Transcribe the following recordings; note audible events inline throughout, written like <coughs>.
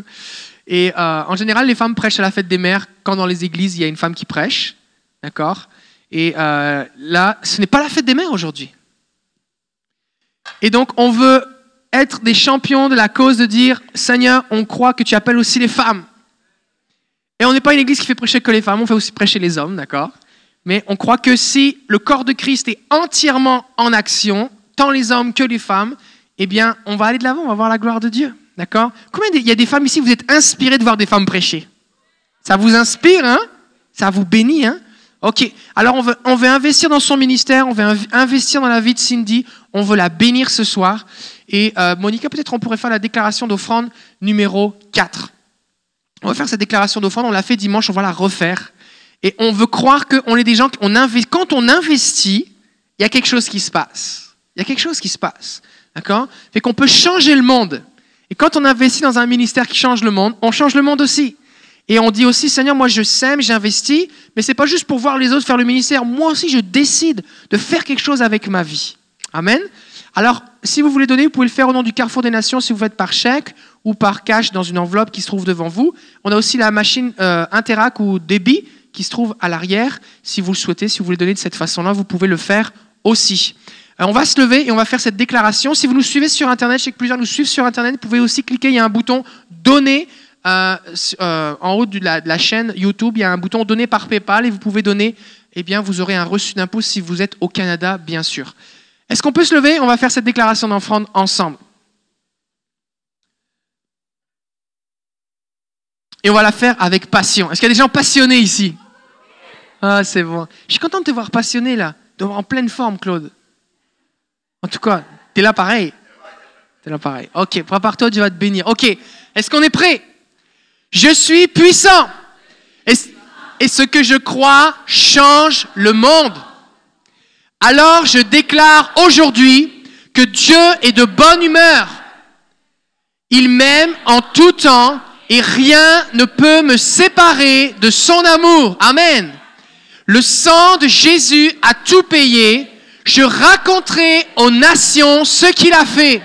<laughs> Et euh, en général, les femmes prêchent à la fête des mères quand dans les églises, il y a une femme qui prêche. D'accord? Et euh, là, ce n'est pas la fête des mères aujourd'hui. Et donc, on veut être des champions de la cause de dire, Seigneur, on croit que tu appelles aussi les femmes. Et on n'est pas une église qui fait prêcher que les femmes, on fait aussi prêcher les hommes, d'accord? Mais on croit que si le corps de Christ est entièrement en action, tant les hommes que les femmes, eh bien, on va aller de l'avant, on va voir la gloire de Dieu. D'accord Combien il y a des femmes ici, vous êtes inspirées de voir des femmes prêcher? Ça vous inspire, hein? Ça vous bénit, hein? Ok, alors on veut, investir dans son ministère, on veut investir dans la vie de Cindy, on veut la bénir ce soir. Et euh, Monica, peut-être on pourrait faire la déclaration d'offrande numéro 4. On va faire cette déclaration d'offrande, on l'a fait dimanche, on va la refaire. Et on veut croire que on est des gens, on quand on investit, il y a quelque chose qui se passe. Il y a quelque chose qui se passe. D'accord? Fait qu'on peut changer le monde. Et quand on investit dans un ministère qui change le monde, on change le monde aussi. Et on dit aussi, Seigneur, moi je sème, j'investis, mais c'est pas juste pour voir les autres faire le ministère. Moi aussi, je décide de faire quelque chose avec ma vie. Amen. Alors, si vous voulez donner, vous pouvez le faire au nom du Carrefour des Nations si vous faites par chèque ou par cash dans une enveloppe qui se trouve devant vous. On a aussi la machine euh, Interac ou Débit qui se trouve à l'arrière. Si vous le souhaitez, si vous voulez donner de cette façon-là, vous pouvez le faire aussi. Euh, on va se lever et on va faire cette déclaration. Si vous nous suivez sur Internet, je sais que plusieurs nous suivent sur Internet, vous pouvez aussi cliquer, il y a un bouton Donner euh, euh, en haut de la, chaîne YouTube, il y a un bouton Donner par PayPal et vous pouvez donner, eh bien, vous aurez un reçu d'impôt si vous êtes au Canada, bien sûr. Est-ce qu'on peut se lever? On va faire cette déclaration d'offrande ensemble. Et on va la faire avec passion. Est-ce qu'il y a des gens passionnés ici? Ah, c'est bon. Je suis content de te voir passionné là, en pleine forme, Claude. En tout cas, tu es là pareil. Tu es là pareil. Ok, prépare-toi, Dieu va te bénir. Ok, est-ce qu'on est prêt? Je suis puissant. Et ce que je crois change le monde. Alors je déclare aujourd'hui que Dieu est de bonne humeur. Il m'aime en tout temps et rien ne peut me séparer de son amour. Amen. Le sang de Jésus a tout payé je raconterai aux nations ce qu'il a fait.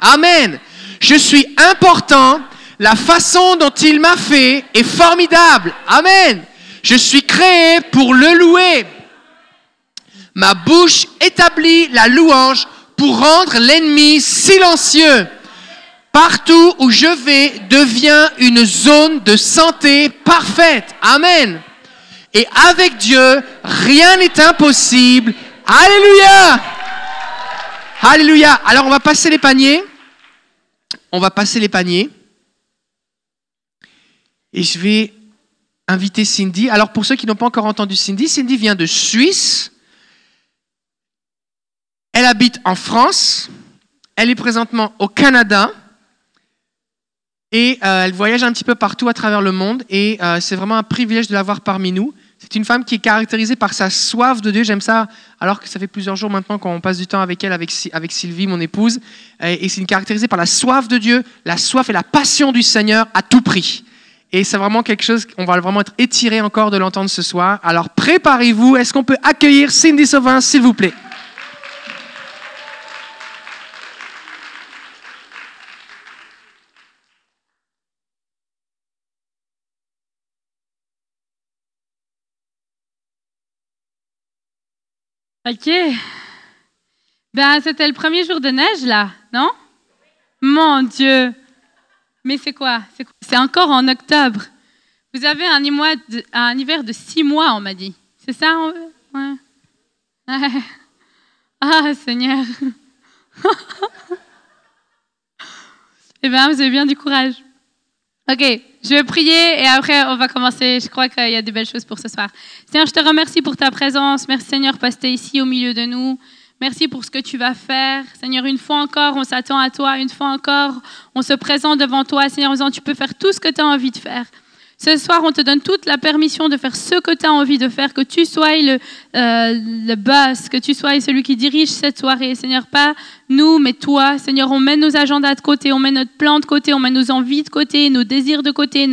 Amen. Je suis important. La façon dont il m'a fait est formidable. Amen. Je suis créé pour le louer. Ma bouche établit la louange pour rendre l'ennemi silencieux. Partout où je vais devient une zone de santé parfaite. Amen. Et avec Dieu, rien n'est impossible Alléluia Alléluia Alors on va passer les paniers. On va passer les paniers. Et je vais inviter Cindy. Alors pour ceux qui n'ont pas encore entendu Cindy, Cindy vient de Suisse. Elle habite en France. Elle est présentement au Canada. Et euh, elle voyage un petit peu partout à travers le monde. Et euh, c'est vraiment un privilège de l'avoir parmi nous. C'est une femme qui est caractérisée par sa soif de Dieu. J'aime ça, alors que ça fait plusieurs jours maintenant qu'on passe du temps avec elle, avec, Sylvie, mon épouse. Et c'est caractérisée par la soif de Dieu, la soif et la passion du Seigneur à tout prix. Et c'est vraiment quelque chose, on va vraiment être étiré encore de l'entendre ce soir. Alors préparez-vous. Est-ce qu'on peut accueillir Cindy Sauvin, s'il vous plaît? Ok. Ben, c'était le premier jour de neige, là, non? Mon Dieu. Mais c'est quoi? C'est encore en octobre. Vous avez un, hiver de six mois, on m'a dit. C'est ça? Ouais. <laughs> Ah, Seigneur. <laughs> eh bien, vous avez bien du courage. OK, je vais prier et après on va commencer. Je crois qu'il y a de belles choses pour ce soir. Seigneur, je te remercie pour ta présence. Merci Seigneur parce que ici au milieu de nous. Merci pour ce que tu vas faire. Seigneur, une fois encore, on s'attend à toi. Une fois encore, on se présente devant toi, Seigneur, en disant, tu peux faire tout ce que tu as envie de faire. Ce soir, on te donne toute la permission de faire ce que tu as envie de faire, que tu sois le, euh, le boss, que tu sois celui qui dirige cette soirée, Seigneur, pas nous, mais toi. Seigneur, on met nos agendas de côté, on met notre plan de côté, on met nos envies de côté, nos désirs de côté,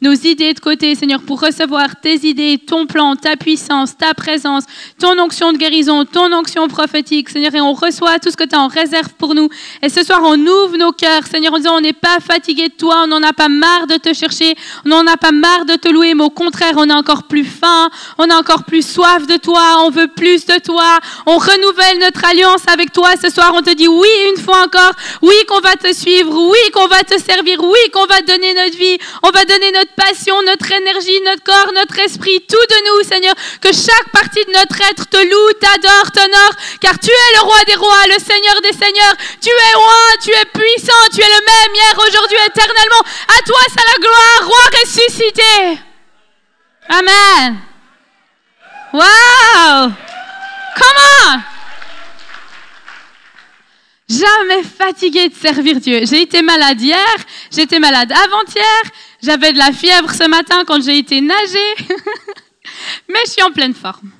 nos idées de côté, Seigneur, pour recevoir tes idées, ton plan, ta puissance, ta présence, ton onction de guérison, ton onction prophétique, Seigneur, et on reçoit tout ce que tu as en réserve pour nous. Et ce soir, on ouvre nos cœurs, Seigneur, en disant, on n'est pas fatigué de toi, on n'en a pas marre de te chercher, on n'en a pas marre de te louer, mais au contraire, on est encore plus faim, on a encore plus soif de toi, on veut plus de toi, on renouvelle notre alliance avec toi ce soir, on te dit oui une fois encore, oui qu'on va te suivre, oui qu'on va te servir, oui qu'on va donner notre vie, on va donner notre passion, notre énergie, notre corps, notre esprit, tout de nous Seigneur, que chaque partie de notre être te loue, t'adore, t'honore, car tu es le roi des rois, le Seigneur des seigneurs, tu es roi, tu es puissant, tu es le même hier, aujourd'hui, éternellement, à toi c'est la gloire, roi ressuscité. Amen. Wow! Comment? Jamais fatigué de servir Dieu. J'ai été malade hier, j'étais malade avant-hier, j'avais de la fièvre ce matin quand j'ai été nager, <laughs> mais je suis en pleine forme.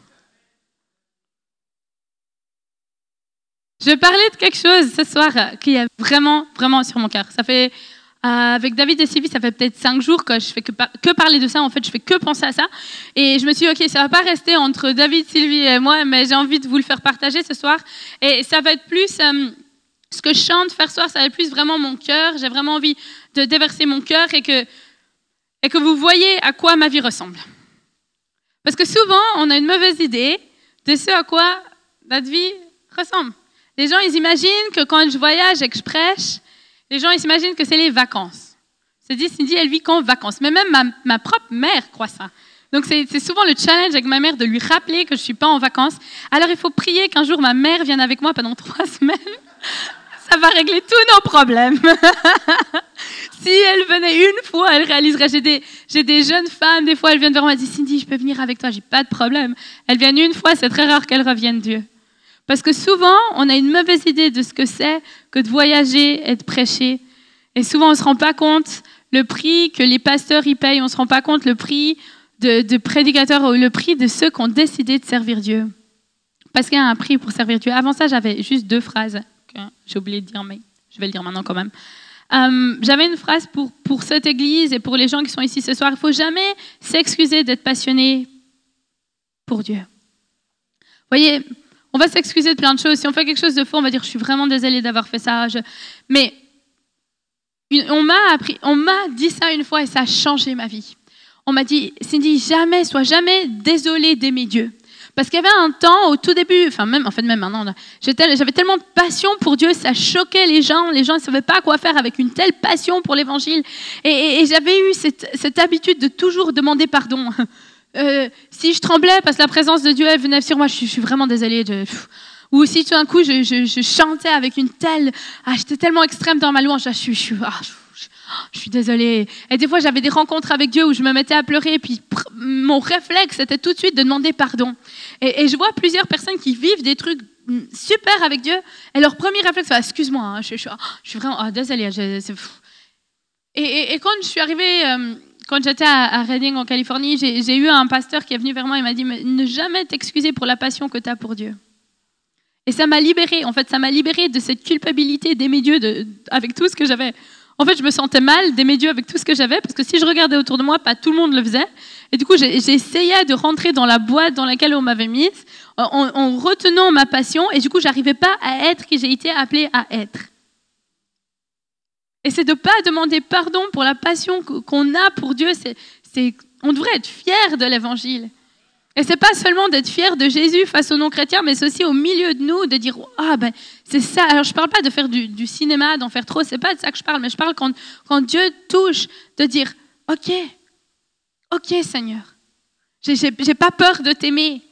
Je parler de quelque chose ce soir qui est vraiment, vraiment sur mon cœur. Ça fait euh, avec David et Sylvie, ça fait peut-être cinq jours que je fais que, que, parler de ça. En fait, je fais que penser à ça. Et je me suis dit, OK, ça va pas rester entre David, Sylvie et moi, mais j'ai envie de vous le faire partager ce soir. Et ça va être plus, euh, ce que je chante faire soir, ça plus vraiment mon cœur. J'ai vraiment envie de déverser mon cœur et que, et que vous voyez à quoi ma vie ressemble. Parce que souvent, on a une mauvaise idée de ce à quoi notre vie ressemble. Les gens, ils imaginent que quand je voyage et que je prêche, les gens, ils s'imaginent que c'est les vacances. C'est dit, Cindy, elle vit qu'en vacances. Mais même ma, ma, propre mère croit ça. Donc c'est souvent le challenge avec ma mère de lui rappeler que je ne suis pas en vacances. Alors il faut prier qu'un jour ma mère vienne avec moi pendant <laughs> trois semaines. Ça va régler tous nos problèmes. <laughs> si elle venait une fois, elle réaliserait. J'ai des, jeunes femmes, des fois, elles viennent vers moi et disent Cindy, je peux venir avec toi, j'ai pas de problème. Elles viennent une fois, c'est très rare qu'elles reviennent, Dieu. Parce que souvent, on a une mauvaise idée de ce que c'est que de voyager et de prêcher. Et souvent, on ne se rend pas compte le prix que les pasteurs y payent, on ne se rend pas compte le prix de, prédicateurs ou le prix de ceux qui ont décidé de servir Dieu. Parce qu'il y a un prix pour servir Dieu. Avant ça, j'avais juste deux phrases que j'ai oublié de dire, mais je vais le dire maintenant quand même. Euh, j'avais une phrase pour, pour cette église et pour les gens qui sont ici ce soir. Il faut jamais s'excuser d'être passionné pour Dieu. Voyez, on va s'excuser de plein de choses. Si on fait quelque chose de faux, on va dire je suis vraiment désolée d'avoir fait ça. Mais on m'a appris, on m'a dit ça une fois et ça a changé ma vie. On m'a dit Cindy, jamais, sois jamais désolée d'aimer Dieu. Parce qu'il y avait un temps, au tout début, enfin même, en fait même maintenant, j'avais tellement de passion pour Dieu, ça choquait les gens. Les gens ne savaient pas quoi faire avec une telle passion pour l'Évangile. Et, j'avais eu cette, habitude de toujours demander pardon. <laughs> Euh, si je tremblais parce que la présence de Dieu venait sur moi, je, suis vraiment désolée. Ou si tout d'un coup je, chantais avec une telle, ah, j'étais tellement extrême dans ma louange, je, suis, je, ah, je, suis désolée. Et des fois j'avais des rencontres avec Dieu où je me mettais à pleurer, et puis mon réflexe c'était tout de suite de demander pardon. Et, je vois plusieurs personnes qui vivent des trucs super avec Dieu, et leur premier réflexe, c'est excuse-moi, hein, je, suis vraiment oh, désolée. Et, quand je suis arrivée euh, quand j'étais à, Reading en Californie, j'ai eu un pasteur qui est venu vers moi et m'a dit ne jamais t'excuser pour la passion que tu as pour Dieu. Et ça m'a libérée, en fait, ça m'a libérée de cette culpabilité d'aimer Dieu avec tout ce que j'avais. En fait, je me sentais mal d'aimer Dieu avec tout ce que j'avais, parce que si je regardais autour de moi, pas tout le monde le faisait. Et du coup, essayé de rentrer dans la boîte dans laquelle on m'avait mise, en, en, retenant ma passion, et du coup, j'arrivais pas à être qui j'ai été appelée à être. Et c'est de pas demander pardon pour la passion qu'on a pour Dieu. C'est, on devrait être fier de l'évangile. Et c'est pas seulement d'être fier de Jésus face aux non-chrétiens, mais c'est aussi au milieu de nous de dire ah ben c'est ça. Alors je parle pas de faire du, cinéma, d'en faire trop, c'est pas de ça que je parle, mais je parle quand, quand Dieu touche, de dire ok, ok Seigneur, j'ai, pas peur de t'aimer.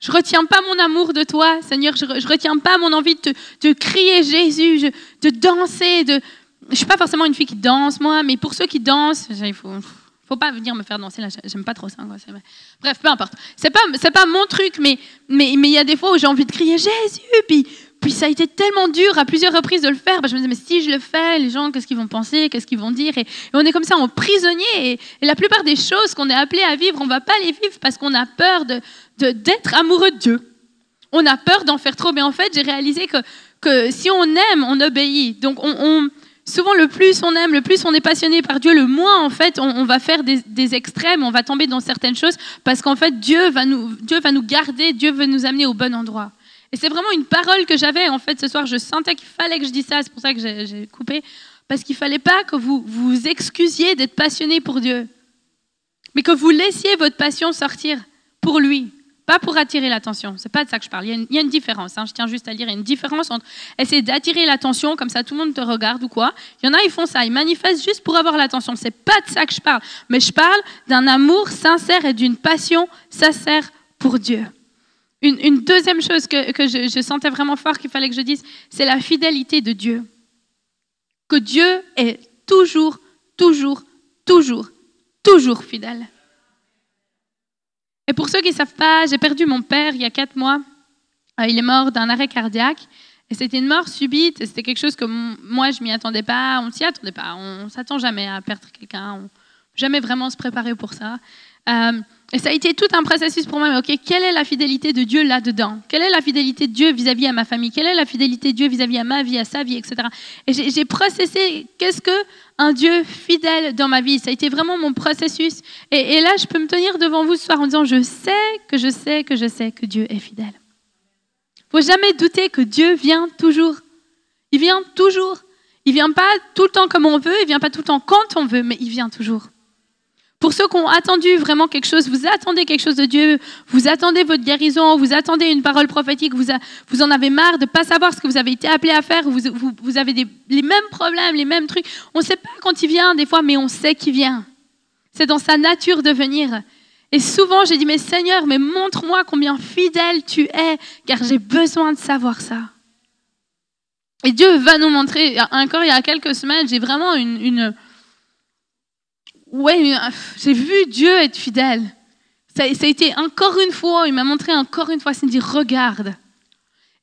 Je retiens pas mon amour de toi, Seigneur. Je, je retiens pas mon envie de, de crier Jésus, de danser, de, je suis pas forcément une fille qui danse, moi, mais pour ceux qui dansent, il faut, faut pas venir me faire danser là. J'aime pas trop ça. Bref, peu importe. C'est pas, c'est pas mon truc, mais mais mais il y a des fois où j'ai envie de crier Jésus, puis puis ça a été tellement dur à plusieurs reprises de le faire. je me disais mais si je le fais, les gens, qu'est-ce qu'ils vont penser, qu'est-ce qu'ils vont dire? Et, on est comme ça en prisonnier. Et, la plupart des choses qu'on est appelé à vivre, on va pas les vivre parce qu'on a peur de, d'être amoureux de Dieu. On a peur d'en faire trop. Mais en fait, j'ai réalisé que que si on aime, on obéit. Donc on, souvent le plus on aime, le plus on est passionné par Dieu, le moins en fait on, va faire des, extrêmes, on va tomber dans certaines choses parce qu'en fait Dieu va, nous, Dieu va nous garder, Dieu veut nous amener au bon endroit. Et c'est vraiment une parole que j'avais en fait ce soir. Je sentais qu'il fallait que je dise ça, c'est pour ça que j'ai coupé. Parce qu'il fallait pas que vous vous excusiez d'être passionné pour Dieu, mais que vous laissiez votre passion sortir pour lui. Pas pour attirer l'attention, c'est pas de ça que je parle. Il y a une, différence. Hein. Je tiens juste à dire, il y a une différence entre essayer d'attirer l'attention, comme ça tout le monde te regarde ou quoi. Il y en a, ils font ça, ils manifestent juste pour avoir l'attention. C'est pas de ça que je parle, mais je parle d'un amour sincère et d'une passion sincère pour Dieu. Une, deuxième chose que, je, je sentais vraiment fort qu'il fallait que je dise, c'est la fidélité de Dieu. Que Dieu est toujours, toujours, toujours, toujours fidèle. Et pour ceux qui ne savent pas, j'ai perdu mon père il y a quatre mois. Euh, il est mort d'un arrêt cardiaque. Et c'était une mort subite. C'était quelque chose que moi, je m'y attendais pas. On s'y attendait pas. On s'attend jamais à perdre quelqu'un. On jamais vraiment se préparer pour ça. Euh, et ça a été tout un processus pour moi. ok, quelle est la fidélité de Dieu là-dedans? Quelle est la fidélité de Dieu vis-à-vis à ma famille? Quelle est la fidélité de Dieu vis-à-vis à ma vie, à sa vie, etc. Et j'ai processé qu'est-ce que un Dieu fidèle dans ma vie. Ça a été vraiment mon processus. Et, là, je peux me tenir devant vous ce soir en disant je sais que je sais que je sais que Dieu est fidèle. Faut jamais douter que Dieu vient toujours. Il vient toujours. Il vient pas tout le temps comme on veut. Il vient pas tout le temps quand on veut, mais il vient toujours. Pour ceux qui ont attendu vraiment quelque chose, vous attendez quelque chose de Dieu, vous attendez votre guérison, vous attendez une parole prophétique, vous, en avez marre de ne pas savoir ce que vous avez été appelé à faire, vous, vous, avez les mêmes problèmes, les mêmes trucs. On ne sait pas quand il vient des fois, mais on sait qu'il vient. C'est dans sa nature de venir. Et souvent, j'ai dit, mais Seigneur, mais montre-moi combien fidèle tu es, car j'ai besoin de savoir ça. Et Dieu va nous montrer. Encore il y a quelques semaines, j'ai vraiment une ouais, euh, j'ai vu Dieu être fidèle. Ça, a été encore une fois, il m'a montré encore une fois, il me dit, regarde.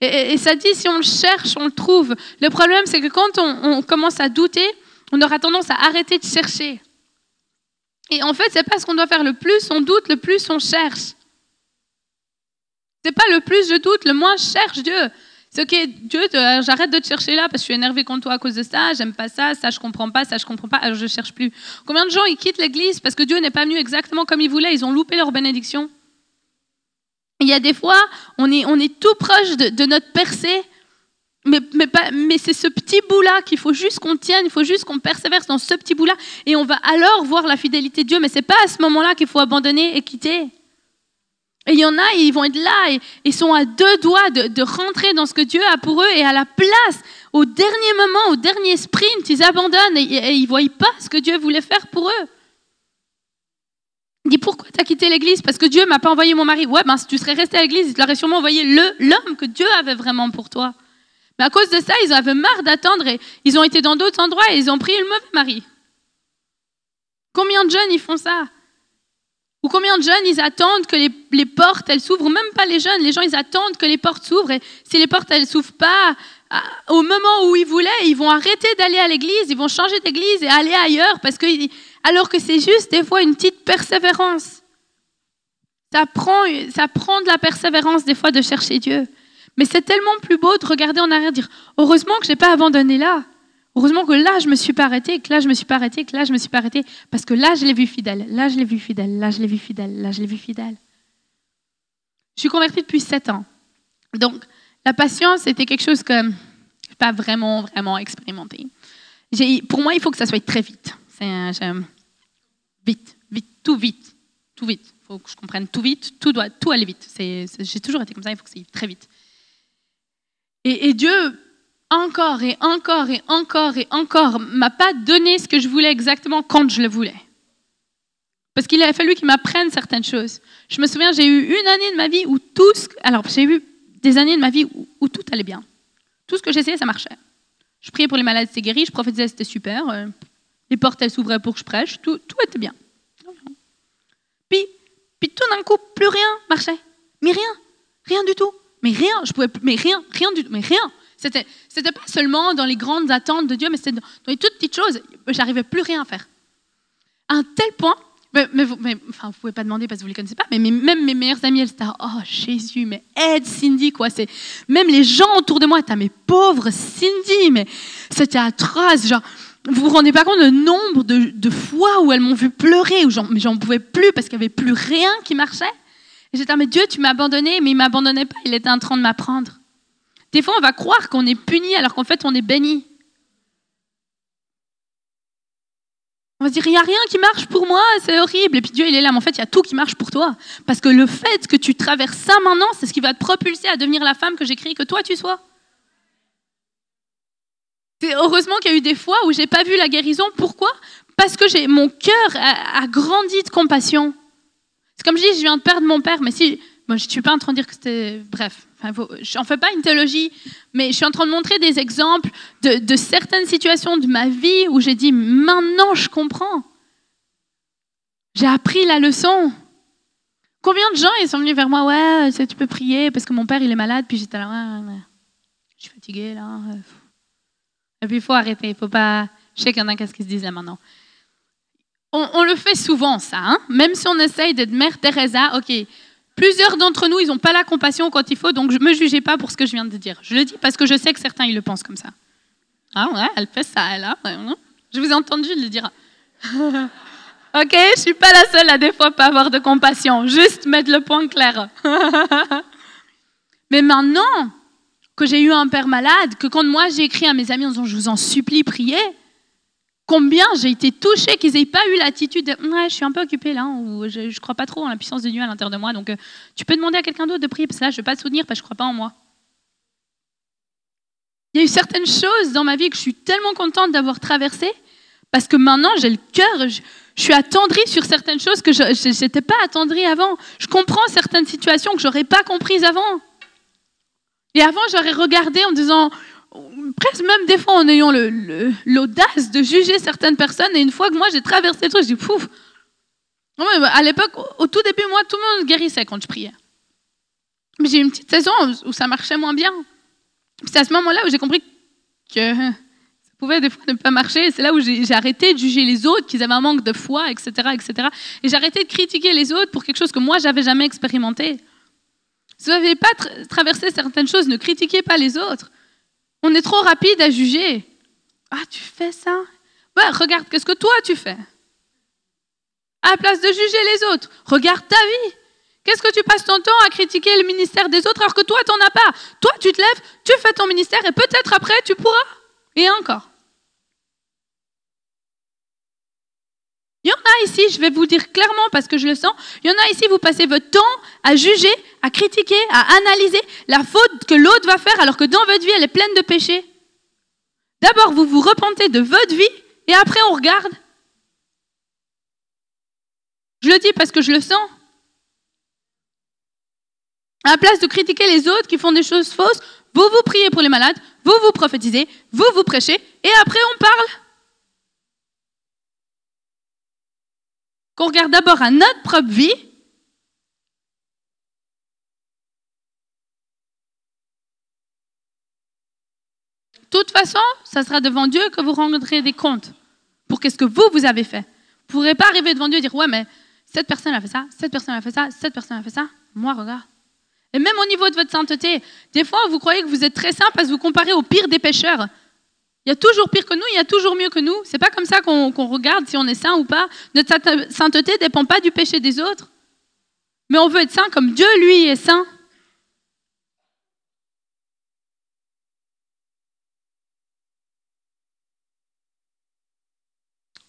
Et, ça dit, si on le cherche, on le trouve. Le problème, c'est que quand on, commence à douter, on aura tendance à arrêter de chercher. Et en fait, c'est pas ce qu'on doit faire. Le plus on doute, le plus on cherche. C'est pas le plus je doute, le moins je cherche Dieu. C'est ok, Dieu, j'arrête de te chercher là parce que je suis énervé contre toi à cause de ça, j'aime pas ça, ça je comprends pas, ça je comprends pas, alors je cherche plus. Combien de gens ils quittent l'église parce que Dieu n'est pas venu exactement comme ils voulaient, ils ont loupé leur bénédiction? Il y a des fois, on est, on est tout proche de, notre percée, mais, mais, mais c'est ce petit bout-là qu'il faut juste qu'on tienne, il faut juste qu'on persévère dans ce petit bout-là, et on va alors voir la fidélité de Dieu, mais c'est pas à ce moment-là qu'il faut abandonner et quitter. Et il y en a, ils vont être là, et ils sont à deux doigts de, rentrer dans ce que Dieu a pour eux, et à la place, au dernier moment, au dernier sprint, ils abandonnent et, ils ne voient pas ce que Dieu voulait faire pour eux. Il dit pourquoi tu as quitté l'église? Parce que Dieu m'a pas envoyé mon mari. Ouais, ben si tu serais resté à l'église, il t'aurait sûrement envoyé l'homme que Dieu avait vraiment pour toi. Mais à cause de ça, ils avaient marre d'attendre et ils ont été dans d'autres endroits et ils ont pris le mauvais mari. Combien de jeunes ils font ça? Ou combien de jeunes, ils attendent que les, portes, elles s'ouvrent, même pas les jeunes, les gens, ils attendent que les portes s'ouvrent, et si les portes, elles s'ouvrent pas au moment où ils voulaient, ils vont arrêter d'aller à l'église, ils vont changer d'église et aller ailleurs, parce que, alors que c'est juste des fois une petite persévérance. Ça prend, ça prend de la persévérance des fois de chercher Dieu. Mais c'est tellement plus beau de regarder en arrière et dire, heureusement que je n'ai pas abandonné là. Heureusement que là, je me suis pas arrêtée, que là, je me suis pas arrêtée, que là, je me suis pas arrêtée, parce que là, je l'ai vu fidèle, là, je l'ai vu fidèle, là, je l'ai vu fidèle, là, je l'ai vu fidèle. Je suis convertie depuis sept ans. Donc, la patience, c'était quelque chose que je n'ai pas vraiment, vraiment expérimenté. Pour moi, il faut que ça soit très vite. vite, vite, tout vite, tout vite. Il faut que je comprenne tout vite, tout doit, tout aller vite. J'ai toujours été comme ça, il faut que ça aille très vite. Et Dieu encore et encore et encore et encore m'a pas donné ce que je voulais exactement quand je le voulais. Parce qu'il a fallu qu'il m'apprenne certaines choses. Je me souviens, j'ai eu une année de ma vie où tout. Alors, j'ai eu des années de ma vie où, tout allait bien. Tout ce que j'essayais, ça marchait. Je priais pour les malades, c'était guéri. Je prophétisais, c'était super. Euh, les portes, elles s'ouvraient pour que je prêche. Tout, tout était bien. Puis, puis tout d'un coup, plus rien marchait. Mais rien. Rien du tout. Mais rien. Je pouvais... Mais rien. Rien du tout. Mais rien. C'était, pas seulement dans les grandes attentes de Dieu, mais c'était dans, les toutes petites choses. J'arrivais plus rien à faire. À un tel point Mais, vous, mais, vous pouvez pas demander parce que vous les connaissez pas, mais même mes meilleures amies, elles étaient oh Jésus, mais aide Cindy, quoi. C'est même les gens autour de moi, étaient, mais pauvre Cindy, mais c'était atroce. Genre, vous vous rendez pas compte le nombre de, fois où elles m'ont vu pleurer, où j'en, j'en pouvais plus parce qu'il y avait plus rien qui marchait. Et j'étais, là, mais Dieu, tu m'as abandonné, mais il m'abandonnait pas, il était en train de m'apprendre. Des fois, on va croire qu'on est puni alors qu'en fait, on est béni. On va se dire, il n'y a rien qui marche pour moi, c'est horrible. Et puis Dieu, il est là, mais en fait, il y a tout qui marche pour toi. Parce que le fait que tu traverses ça maintenant, c'est ce qui va te propulser à devenir la femme que j'ai que toi, tu sois. C'est heureusement qu'il y a eu des fois où j'ai pas vu la guérison. Pourquoi? Parce que j'ai mon cœur a, grandi de compassion. C'est comme je dis, je viens de perdre mon père, mais si, moi, je suis pas en train de dire que c'était, bref, enfin, j'en fais pas une théologie, mais je suis en train de montrer des exemples de, certaines situations de ma vie où j'ai dit, maintenant, je comprends. J'ai appris la leçon. Combien de gens ils sont venus vers moi, ouais, tu peux prier parce que mon père il est malade, puis j'étais là, je suis fatiguée là. Et puis il faut arrêter, il faut pas. Je sais qu'il y en a qu'est-ce qu'ils se disent là maintenant. On, on le fait souvent ça, hein même si on essaye d'être Mère Teresa, ok. Plusieurs d'entre nous, ils n'ont pas la compassion quand il faut, donc je me jugez pas pour ce que je viens de dire. Je le dis parce que je sais que certains ils le pensent comme ça. Ah ouais, elle fait ça, elle a. ouais, ouais. Je vous ai entendu le dire. <laughs> ok, je suis pas la seule à des fois pas avoir de compassion. Juste mettre le point clair. <laughs> Mais maintenant que j'ai eu un père malade, que quand moi j'ai écrit à mes amis en disant je vous en supplie, priez, combien j'ai été touchée qu'ils n'aient pas eu l'attitude de ouais, je suis un peu occupée là, ou je ne crois pas trop en la puissance de Dieu à l'intérieur de moi, donc euh, tu peux demander à quelqu'un d'autre de prier, parce que là je ne vais pas te soutenir parce que je ne crois pas en moi. Il y a eu certaines choses dans ma vie que je suis tellement contente d'avoir traversées, parce que maintenant j'ai le cœur, je, je suis attendrie sur certaines choses que je n'étais pas attendrie avant. Je comprends certaines situations que je n'aurais pas comprises avant. Et avant, j'aurais regardé en disant, presque même des fois en ayant l'audace de juger certaines personnes. Et une fois que moi j'ai traversé le truc, je dis pouf. À l'époque, au- tout début, moi, tout le monde guérissait quand je priais. Mais j'ai eu une petite saison où ça marchait moins bien. C'est à ce moment-là où j'ai compris que ça pouvait des fois ne pas marcher. C'est là où j'ai arrêté de juger les autres, qu'ils avaient un manque de foi, etc., etc. Et j'ai arrêté de critiquer les autres pour quelque chose que moi j'avais jamais expérimenté. Si vous n'avez pas tra- traversé certaines choses, ne critiquez pas les autres. On est trop rapide à juger. Ah, tu fais ça? Ouais, regarde, qu'est-ce que toi tu fais? À la place de juger les autres, regarde ta vie. Qu'est-ce que tu passes ton temps à critiquer le ministère des autres alors que toi, t'en as pas? Toi, tu te lèves, tu fais ton ministère et peut-être après, tu pourras. Et encore. Il y en a ici, je vais vous dire clairement parce que je le sens, il y en a ici, vous passez votre temps à juger, à critiquer, à analyser la faute que l'autre va faire alors que dans votre vie, elle est pleine de péchés. D'abord, vous vous repentez de votre vie et après, on regarde. Je le dis parce que je le sens. À la place de critiquer les autres qui font des choses fausses, vous vous priez pour les malades, vous vous prophétisez, vous vous prêchez et après, on parle. Qu'on regarde d'abord à notre propre vie De toute façon, ça sera devant Dieu que vous rendrez des comptes pour qu'est-ce que vous, vous avez fait. Vous ne pourrez pas arriver devant Dieu et dire, ouais, mais cette personne a fait ça, cette personne a fait ça, cette personne a fait ça. Moi, regarde. Et même au niveau de votre sainteté, des fois, vous croyez que vous êtes très saint parce que vous comparez au pire des pécheurs. Il y a toujours pire que nous, il y a toujours mieux que nous. C'est pas comme ça qu'on regarde si on est saint ou pas. Notre sainte- sainteté dépend pas du péché des autres. Mais on veut être saint comme Dieu, lui, est saint.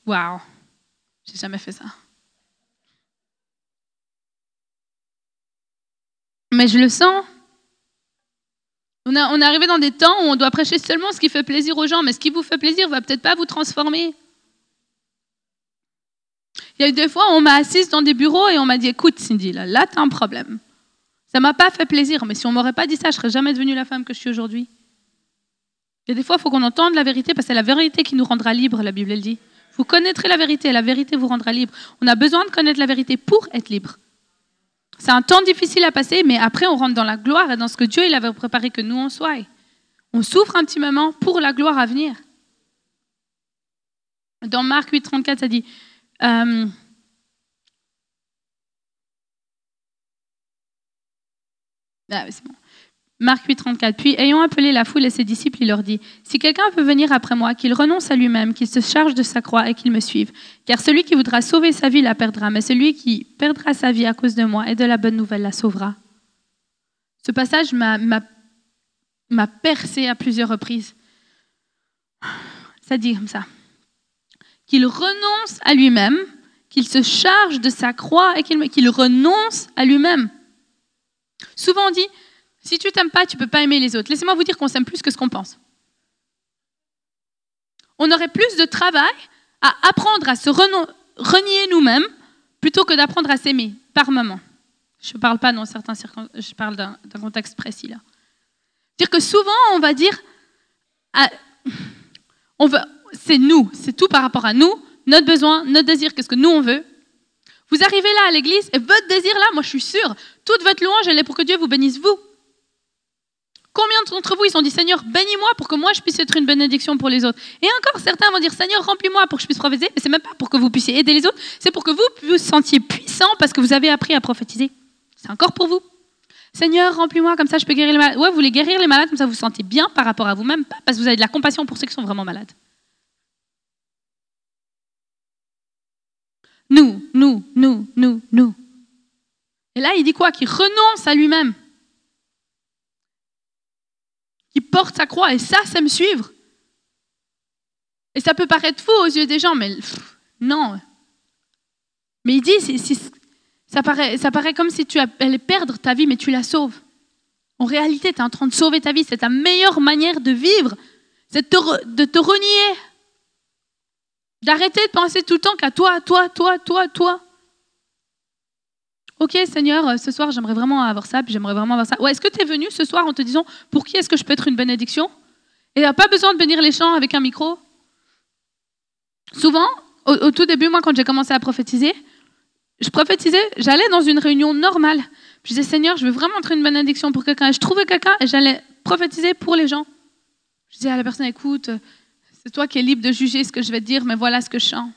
Waouh, j'ai jamais fait ça. Mais je le sens. On, a- on est arrivé dans des temps où on doit prêcher seulement ce qui fait plaisir aux gens, mais ce qui vous fait plaisir va peut-être pas vous transformer. Il y a eu des fois, on m'a assise dans des bureaux et on m'a dit Écoute, Cindy, là, là tu as un problème. Ça m'a pas fait plaisir, mais si on m'aurait pas dit ça, je serais jamais devenue la femme que je suis aujourd'hui. Il y a des fois, il faut qu'on entende la vérité parce que c'est la vérité qui nous rendra libres, la Bible elle dit. Vous connaîtrez la vérité la vérité vous rendra libre. On a besoin de connaître la vérité pour être libre. C'est un temps difficile à passer, mais après, on rentre dans la gloire et dans ce que Dieu il avait préparé que nous, on soit. On souffre un petit moment pour la gloire à venir. Dans Marc 8, 34, ça dit euh, ah, bon. Marc 8, 34. Puis, ayant appelé la foule et ses disciples, il leur dit Si quelqu'un veut venir après moi, qu'il renonce à lui-même, qu'il se charge de sa croix et qu'il me suive. Car celui qui voudra sauver sa vie la perdra, mais celui qui perdra sa vie à cause de moi et de la bonne nouvelle la sauvera. Ce passage m'a, percé à plusieurs reprises. Ça dit comme ça Qu'il renonce à lui-même, qu'il se charge de sa croix et qu'il, qu'il renonce à lui-même. Souvent on dit si tu t'aimes pas, tu peux pas aimer les autres. Laissez-moi vous dire qu'on s'aime plus que ce qu'on pense. On aurait plus de travail à apprendre à se renier nous-mêmes plutôt que d'apprendre à s'aimer par moment. Je ne parle pas dans certains circonstances, je parle d'un contexte précis là. Dire que souvent on va dire, c'est nous, c'est tout par rapport à nous, notre besoin, notre désir, qu'est-ce que nous on veut. Vous arrivez là à l'église et votre désir là, moi je suis sûre, toute votre louange elle est pour que Dieu vous bénisse vous. Combien d'entre vous, ils ont dit, Seigneur, bénis-moi pour que moi, je puisse être une bénédiction pour les autres. Et encore, certains vont dire, Seigneur, remplis-moi pour que je puisse prophétiser. Mais c'est même pas pour que vous puissiez aider les autres, c'est pour que vous vous sentiez puissant parce que vous avez appris à prophétiser. C'est encore pour vous. Seigneur, remplis-moi, comme ça je peux guérir les malades. Ouais, vous voulez guérir les malades, comme ça vous vous sentez bien par rapport à vous-même, parce que vous avez de la compassion pour ceux qui sont vraiment malades. Nous, nous, nous, nous, nous. Et là, il dit quoi? Qu'il renonce à lui-même qui porte sa croix. Et ça, c'est me suivre. Et ça peut paraître fou aux yeux des gens, mais non. Mais il dit, ça, paraît, ça paraît comme si tu allais perdre ta vie, mais tu la sauves. En réalité, tu es en train de sauver ta vie. C'est ta meilleure manière de vivre. C'est de te renier. D'arrêter de penser tout le temps qu'à toi, toi, toi, toi, toi. Ok, Seigneur, euh, ce soir, j'aimerais vraiment avoir ça, puis j'aimerais vraiment avoir ça. Ouais, est-ce que tu es venu ce soir en te disant, pour qui est-ce que je peux être une bénédiction? Et tu pas besoin de bénir les champs avec un micro? Souvent, au, tout début, moi, quand j'ai commencé à prophétiser, je prophétisais, j'allais dans une réunion normale. Je disais, Seigneur, je veux vraiment être une bénédiction pour quelqu'un. Et je trouvais quelqu'un et j'allais prophétiser pour les gens. Je disais à la personne, écoute, c'est toi qui es libre de juger ce que je vais te dire, mais voilà ce que je sens.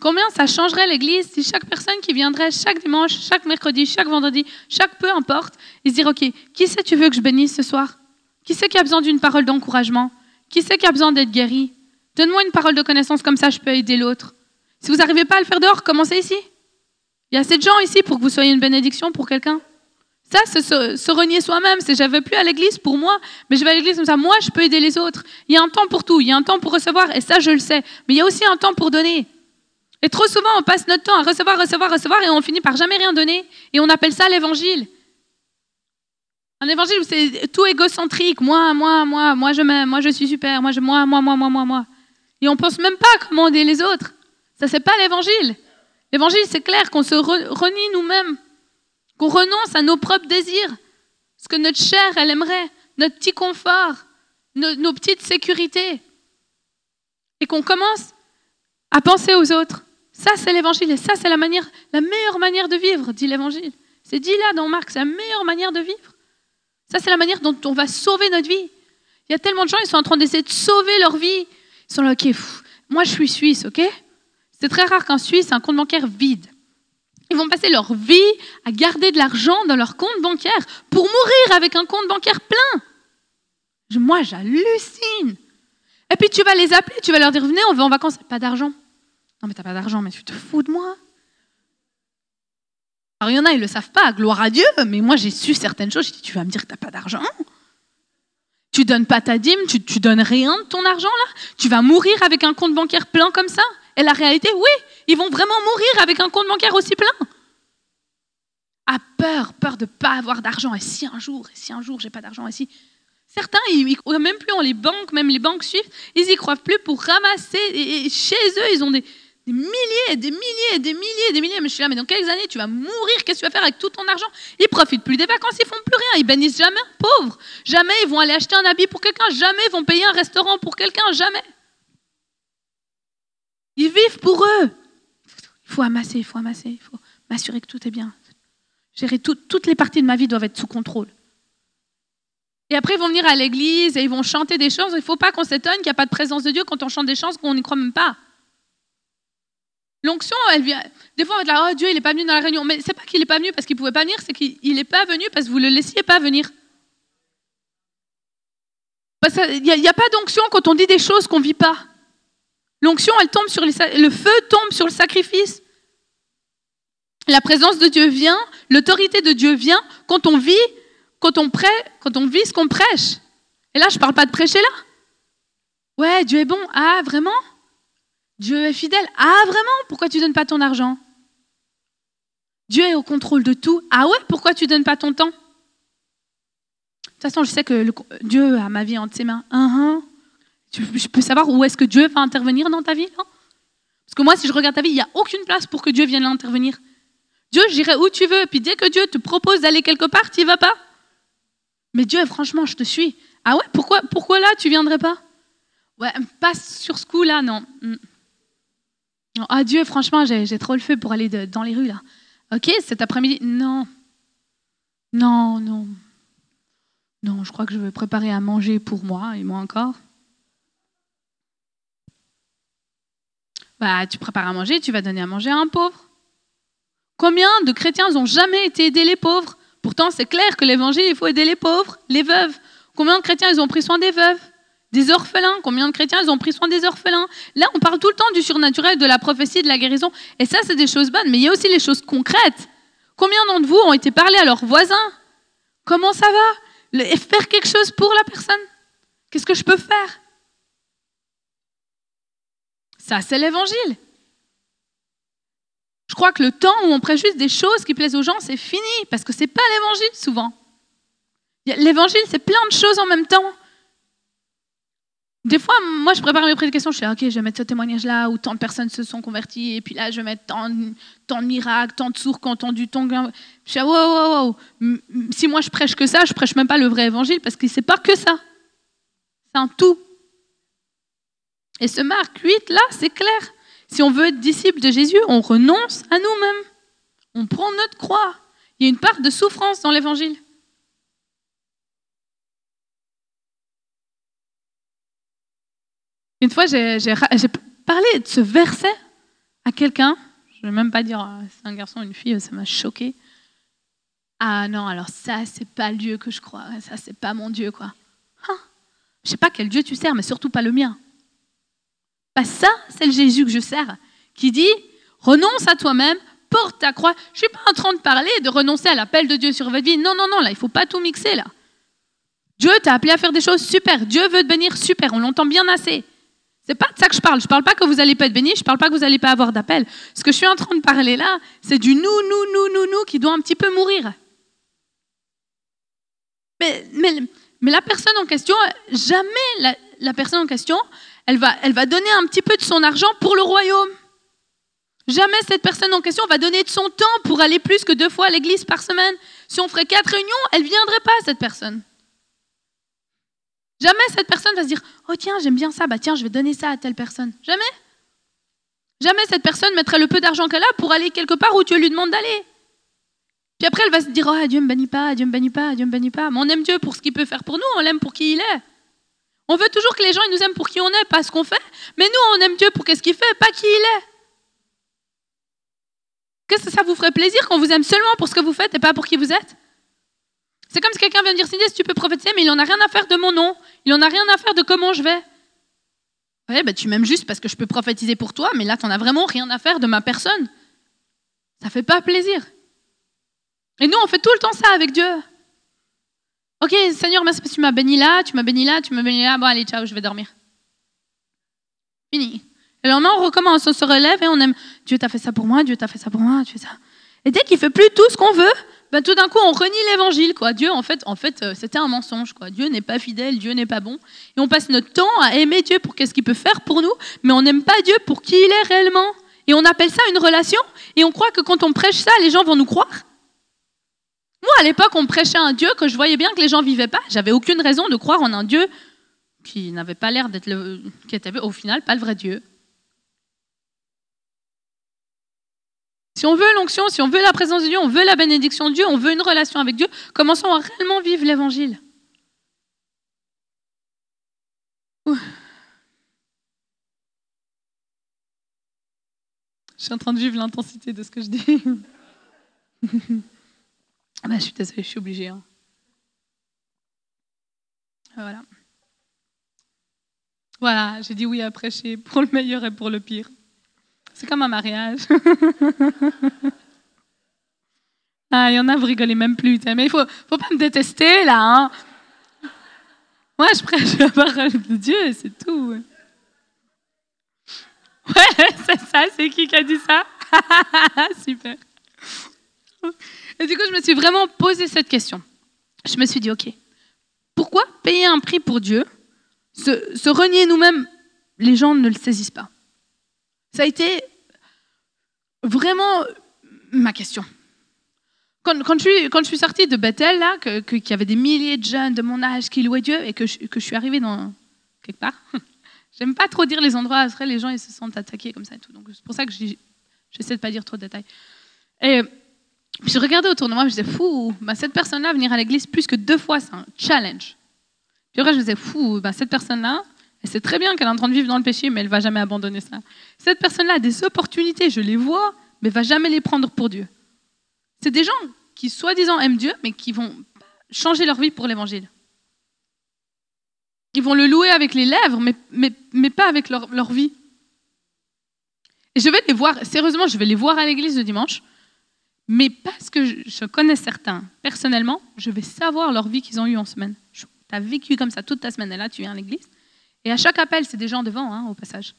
Combien ça changerait l'Église si chaque personne qui viendrait chaque dimanche, chaque mercredi, chaque vendredi, chaque peu importe, ils se dire, OK, qui c'est tu veux que je bénisse ce soir? Qui c'est qui a besoin d'une parole d'encouragement? Qui c'est qui a besoin d'être guéri? Donne-moi une parole de connaissance, comme ça je peux aider l'autre. Si vous n'arrivez pas à le faire dehors, commencez ici. Il y a assez de gens ici pour que vous soyez une bénédiction pour quelqu'un. Ça, c'est se, renier soi-même. C'est je plus à l'église pour moi, mais je vais à l'église comme ça. Moi, je peux aider les autres. Il y a un temps pour tout. Il y a un temps pour recevoir, et ça, je le sais. Mais il y a aussi un temps pour donner. Et trop souvent, on passe notre temps à recevoir, recevoir, recevoir, et on finit par jamais rien donner. Et on appelle ça l'évangile. Un évangile où c'est tout égocentrique. Moi, moi, moi, moi je m'aime, moi je suis super, moi, je, moi, moi, moi, moi, moi, moi. Et on pense même pas comment aider les autres. Ça, c'est pas l'évangile. L'évangile, c'est clair qu'on se renie nous-mêmes, qu'on renonce à nos propres désirs, ce que notre chair, elle aimerait, notre petit confort, nos, nos petites sécurités. Et qu'on commence à penser aux autres. Ça, c'est l'évangile. Et ça, c'est la, manière, la meilleure manière de vivre, dit l'évangile. C'est dit là dans Marc, c'est la meilleure manière de vivre. Ça, c'est la manière dont on va sauver notre vie. Il y a tellement de gens, ils sont en train d'essayer de sauver leur vie. Ils sont là, ok, moi je suis suisse, ok? C'est très rare qu'en Suisse, un compte bancaire vide. Ils vont passer leur vie à garder de l'argent dans leur compte bancaire pour mourir avec un compte bancaire plein. Moi, j'hallucine. Et puis tu vas les appeler, tu vas leur dire, venez, on va en vacances, pas d'argent. Non, mais t'as pas d'argent, mais tu te fous de moi. Alors, il y en a, ils le savent pas, gloire à Dieu, mais moi, j'ai su certaines choses. J'ai dit, tu vas me dire que t'as pas d'argent Tu donnes pas ta dîme, tu, tu donnes rien de ton argent, là Tu vas mourir avec un compte bancaire plein comme ça Et la réalité, oui, ils vont vraiment mourir avec un compte bancaire aussi plein. À peur, peur de pas avoir d'argent. Et si un jour, et si un jour, j'ai pas d'argent, et si. Certains, ils, même plus en les banques, même les banques suivent, ils y croient plus pour ramasser. et chez eux, ils ont des, des milliers, des milliers, des milliers, des milliers. Mais je suis là, mais dans quelques années, tu vas mourir, qu'est-ce que tu vas faire avec tout ton argent? Ils profitent plus des vacances, ils font plus rien, ils bénissent jamais, pauvres. Jamais ils vont aller acheter un habit pour quelqu'un, jamais ils vont payer un restaurant pour quelqu'un, jamais. Ils vivent pour eux. Il faut amasser, il faut amasser, il faut m'assurer que tout est bien. Gérer toutes les parties de ma vie doivent être sous contrôle. Et après, ils vont venir à l'église et ils vont chanter des chants. Il ne faut pas qu'on s'étonne qu'il n'y a pas de présence de Dieu quand on chante des chants qu'on n'y croit même pas. L'onction, elle vient. Des fois, on va être là, oh Dieu, il n'est pas venu dans la réunion. Mais c'est pas qu'il n'est pas venu parce qu'il ne pouvait pas venir, c'est qu'il n'est pas venu parce que vous ne le laissiez pas venir. Il n'y a, pas d'onction quand on dit des choses qu'on ne vit pas. L'onction, elle tombe sur les, le feu tombe sur le sacrifice. La présence de Dieu vient, l'autorité de Dieu vient quand on vit, quand on, prêt, quand on vit ce qu'on prêche. Et là, je ne parle pas de prêcher là. Ouais, Dieu est bon. Ah, vraiment? Dieu est fidèle. Ah, vraiment? Pourquoi tu ne donnes pas ton argent? Dieu est au contrôle de tout. Ah ouais? Pourquoi tu ne donnes pas ton temps? De toute façon, je sais que Dieu a ma vie entre ses mains. Uh Je peux savoir où est-ce que Dieu va intervenir dans ta vie Parce que moi, si je regarde ta vie, il n'y a aucune place pour que Dieu vienne intervenir. Dieu, j'irai où tu veux. Puis dès que Dieu te propose d'aller quelque part, tu n'y vas pas. Mais Dieu, franchement, je te suis. Ah ouais? Pourquoi, pourquoi là, tu viendrais pas? Ouais, pas sur ce coup-là, non. Mm. Ah Dieu, franchement, j'ai trop le feu pour aller dans les rues là. Ok, cet après-midi, non. Non, non. Non, je crois que je vais préparer à manger pour moi et moi encore. Bah, tu prépares à manger, tu vas donner à manger à un pauvre. Combien de chrétiens n'ont jamais été aider les pauvres? Pourtant, c'est clair que l'évangile, il faut aider les pauvres, les veuves. Combien de chrétiens ils ont pris soin des veuves? Des orphelins, combien de chrétiens ont pris soin des orphelins Là, on parle tout le temps du surnaturel, de la prophétie, de la guérison. Et ça, c'est des choses bonnes, mais il y a aussi les choses concrètes. Combien d'entre vous ont été parlés à leurs voisins? Comment ça va? Faire quelque chose pour la personne? Qu'est-ce que je peux faire? Ça, c'est l'évangile. Je crois que le temps où on juste des choses qui plaisent aux gens, c'est fini, parce que ce n'est pas l'évangile souvent. L'évangile, c'est plein de choses en même temps. Des fois, moi, je prépare mes prédications, je dis, OK, je vais mettre ce témoignage-là où tant de personnes se sont converties, et puis là, je vais mettre tant, de miracles, tant de sourds qui ont entendu, tant Je dis, wow, wow, wow. Si moi, je prêche que ça, je prêche même pas le vrai évangile, parce que c'est pas que ça. C'est un tout. Et ce Marc 8, là, c'est clair. Si on veut être disciple de Jésus, on renonce à nous-mêmes. On prend notre croix. Il y a une part de souffrance dans l'évangile. Une fois, j'ai parlé de ce verset à quelqu'un. Je ne vais même pas dire euh, c'est un garçon ou une fille, ça m'a choqué. Ah non, alors ça, c'est pas le Dieu que je crois. Ça, c'est pas mon Dieu, quoi. Hein? Je sais pas quel Dieu tu sers, mais surtout pas le mien. Pas ça, c'est le Jésus que je sers, qui dit renonce à toi-même, porte ta croix. Je suis pas en train de parler de renoncer à l'appel de Dieu sur votre vie. Non, non, non, là, il faut pas tout mixer, là. Dieu t'a appelé à faire des choses super. Dieu veut te bénir super. On l'entend bien assez. C'est pas de ça que je parle. Je parle pas que vous allez pas être béni, je parle pas que vous n'allez pas avoir d'appel. Ce que je suis en train de parler là, c'est du nous, nous, nous, nous, nous qui doit un petit peu mourir. Mais, mais, mais la personne en question, jamais la, personne en question, elle va, elle va donner un petit peu de son argent pour le royaume. Jamais cette personne en question va donner de son temps pour aller plus que deux fois à l'église par semaine. Si on ferait quatre réunions, elle ne viendrait pas, cette personne. Jamais cette personne va se dire Oh, tiens, j'aime bien ça, bah tiens, je vais donner ça à telle personne. Jamais. Jamais cette personne mettrait le peu d'argent qu'elle a pour aller quelque part où Dieu lui demande d'aller. Puis après, elle va se dire Oh, Dieu me bénit pas, Dieu me bénit pas, Dieu me bénit pas. Mais on aime Dieu pour ce qu'il peut faire pour nous, on l'aime pour qui il est. On veut toujours que les gens nous aiment pour qui on est, pas ce qu'on fait. Mais nous, on aime Dieu pour qu'est-ce qu'il fait, pas qui il est. Qu'est-ce que ça vous ferait plaisir qu'on vous aime seulement pour ce que vous faites et pas pour qui vous êtes? C'est comme si quelqu'un vient me dire, Cindy, tu peux prophétiser, mais il n'en a rien à faire de mon nom. Il n'en a rien à faire de comment je vais. Ouais, bah, tu m'aimes juste parce que je peux prophétiser pour toi, mais là, tu n'en as vraiment rien à faire de ma personne. Ça fait pas plaisir. Et nous, on fait tout le temps ça avec Dieu. Ok, Seigneur, merci parce que tu m'as béni là, tu m'as béni là, tu m'as béni là. Bon, allez, ciao, je vais dormir. Fini. Et là, on recommence, on se relève et on aime. Dieu t'a fait ça pour moi, Dieu t'a fait ça pour moi, tu fais ça. Et dès qu'il fait plus tout ce qu'on veut, ben, tout d'un coup, on renie l'évangile. Quoi. Dieu, en fait, en fait euh, c'était un mensonge. Quoi. Dieu n'est pas fidèle, Dieu n'est pas bon. Et on passe notre temps à aimer Dieu pour qu'est-ce qu'il peut faire pour nous, mais on n'aime pas Dieu pour qui il est réellement. Et on appelle ça une relation, et on croit que quand on prêche ça, les gens vont nous croire. Moi, à l'époque, on prêchait un Dieu que je voyais bien que les gens vivaient pas. J'avais aucune raison de croire en un Dieu qui n'avait pas l'air d'être le, qui était au final pas le vrai Dieu. Si on veut l'onction, si on veut la présence de Dieu, on veut la bénédiction de Dieu, on veut une relation avec Dieu, commençons à réellement vivre l'évangile. Je suis en train de vivre l'intensité de ce que je dis. ah <laughs> bah, je suis désolée, je suis obligée. hein. Voilà. Voilà, j'ai dit oui à prêcher pour le meilleur et pour le pire. C'est comme un mariage. <laughs> ah, il y en a, vous rigolez même plus. Mais il faut, faut pas me détester, là. Hein. Moi, je prêche la parole de Dieu, c'est tout. Ouais, <laughs> c'est ça, c'est qui qui a dit ça? <laughs> Super. Et du coup, je me suis vraiment posé cette question. Je me suis dit, OK, pourquoi payer un prix pour Dieu? Se renier nous-mêmes, les gens ne le saisissent pas. Ça a été vraiment ma question. Quand, je, suis, sortie de Bethel, là, que- qu'il y avait des milliers de jeunes de mon âge qui louaient Dieu et que je, suis arrivée dans quelque part, <laughs> j'aime pas trop dire les endroits, après les gens ils se sentent attaqués comme ça. Donc c'est pour ça que j'essaie de pas dire trop de détails. Et puis je regardais autour de moi, je me disais, fou, bah, cette personne-là, venir à l'église plus que deux fois, c'est un challenge. Puis après, je me disais, fou, bah, cette personne-là, elle sait très bien qu'elle est en train de vivre dans le péché, mais elle va jamais abandonner ça. Cette personne-là a des opportunités, je les vois, mais va jamais les prendre pour Dieu. C'est des gens qui, soi-disant, aiment Dieu, mais qui vont changer leur vie pour l'évangile. Ils vont le louer avec les lèvres, mais, mais, mais pas avec leur, leur vie. Et je vais les voir, sérieusement, je vais les voir à l'église le dimanche, mais parce que je, connais certains personnellement, je vais savoir leur vie qu'ils ont eue en semaine. Tu as vécu comme ça toute ta semaine, et là, tu viens à l'église. Et à chaque appel, c'est des gens devant, hein, au passage.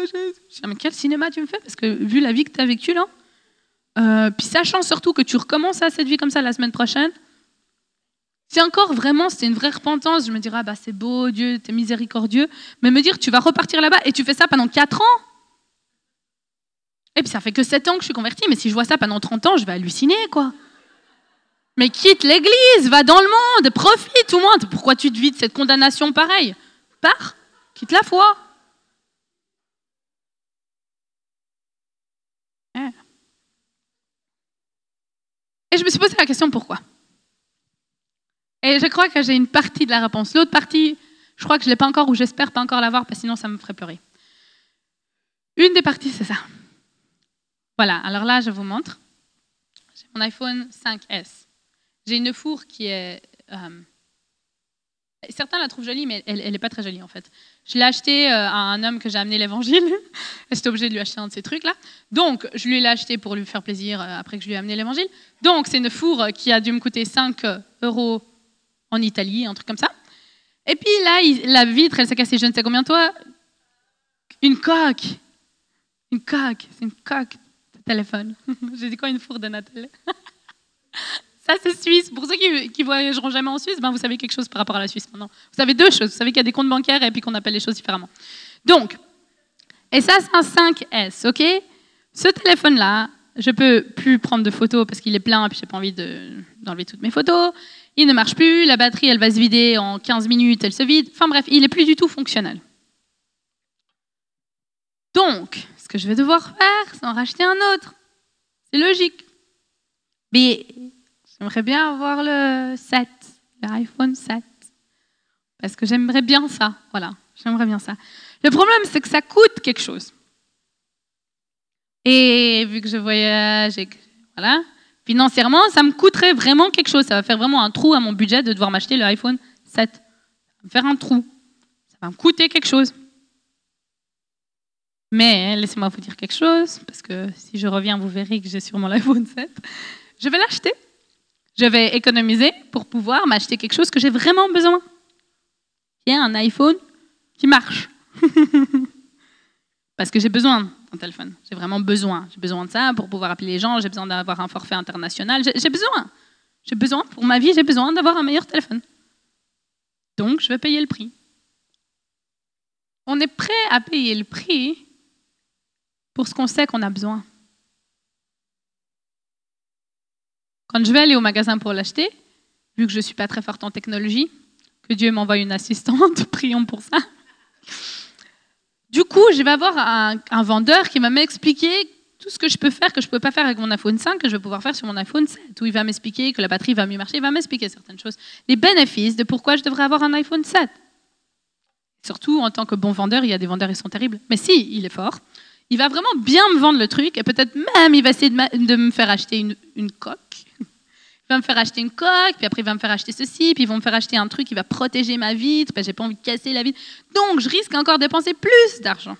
Jésus. Je dis, mais quel cinéma tu me fais? Parce que vu la vie que tu as vécue là, euh, puis sachant surtout que tu recommences à cette vie comme ça la semaine prochaine, si encore vraiment c'était une vraie repentance, je me dirais, ah bah c'est beau, Dieu, t'es miséricordieux, mais me dire, tu vas repartir là-bas et tu fais ça pendant 4 ans? Et puis ça fait que 7 ans que je suis convertie, mais si je vois ça pendant 30 ans, je vais halluciner, quoi. Mais quitte l'église, va dans le monde, profite au moins. Pourquoi tu te vides cette condamnation pareille? Pars, quitte la foi. Ouais. Et je me suis posé la question pourquoi? Et je crois que j'ai une partie de la réponse. L'autre partie, je crois que je ne l'ai pas encore ou j'espère pas encore l'avoir parce que sinon ça me ferait pleurer. Une des parties, c'est ça. Voilà, alors là, je vous montre. J'ai mon iPhone 5S. J'ai une fourre qui est. euh, certains la trouvent jolie, mais elle n'est pas très jolie en fait. Je l'ai acheté euh, à un homme que j'ai amené l'évangile. <laughs> J'étais obligée de lui acheter un de ces trucs-là. Donc, je lui ai acheté pour lui faire plaisir euh, après que je lui ai amené l'évangile. Donc, c'est une fourre qui a dû me coûter 5 euros en Italie, un truc comme ça. Et puis là, la vitre, elle s'est cassée, je ne sais combien de fois. Une coque. Une coque. C'est une coque de téléphone. <laughs> j'ai dit quoi, une fourre de Natal <laughs> Ça, c'est Suisse. Pour ceux qui, qui voyageront jamais en Suisse, ben, vous savez quelque chose par rapport à la Suisse maintenant. Vous savez deux choses. Vous savez qu'il y a des comptes bancaires et puis qu'on appelle les choses différemment. Donc, et ça, c'est un 5S, ok? Ce téléphone-là, je peux plus prendre de photos parce qu'il est plein et puis j'ai pas envie de- d'enlever toutes mes photos. Il ne marche plus, la batterie, elle va se vider en 15 minutes, elle se vide. Enfin bref, il est plus du tout fonctionnel. Donc, ce que je vais devoir faire, c'est en racheter un autre. C'est logique. Mais j'aimerais bien avoir le 7, l'iPhone 7. Parce que j'aimerais bien ça. Voilà, j'aimerais bien ça. Le problème, c'est que ça coûte quelque chose. Et vu que je voyage et que, voilà, financièrement, ça me coûterait vraiment quelque chose. Ça va faire vraiment un trou à mon budget de devoir m'acheter le iPhone 7. Ça va me faire un trou. Ça va me coûter quelque chose. Mais laissez-moi vous dire quelque chose, parce que si je reviens, vous verrez que j'ai sûrement l'iPhone 7. Je vais l'acheter. Je vais économiser pour pouvoir m'acheter quelque chose que j'ai vraiment besoin. Qui est un iPhone qui marche. <laughs> Parce que j'ai besoin d'un téléphone. J'ai vraiment besoin. J'ai besoin de ça pour pouvoir appeler les gens. J'ai besoin d'avoir un forfait international. J'ai besoin. J'ai besoin, pour ma vie, j'ai besoin d'avoir un meilleur téléphone. Donc, je vais payer le prix. On est prêt à payer le prix pour ce qu'on sait qu'on a besoin. Quand je vais aller au magasin pour l'acheter, vu que je ne suis pas très forte en technologie, que Dieu m'envoie une assistante, <laughs> prions pour ça. Du coup, je vais avoir un, vendeur qui va m'expliquer tout ce que je peux faire que je ne peux pas faire avec mon iPhone 5, que je vais pouvoir faire sur mon iPhone 7, où il va m'expliquer que la batterie va mieux marcher, il va m'expliquer certaines choses. Les bénéfices de pourquoi je devrais avoir un iPhone 7. Surtout, en tant que bon vendeur, il y a des vendeurs, ils sont terribles. Mais si, il est fort. Il va vraiment bien me vendre le truc et peut-être même il va essayer de, me faire acheter une, coque. Il va me faire acheter une coque, puis après il va me faire acheter ceci, puis ils vont me faire acheter un truc qui va protéger ma vitre, parce que j'ai pas envie de casser la vitre. Donc je risque encore de dépenser plus d'argent.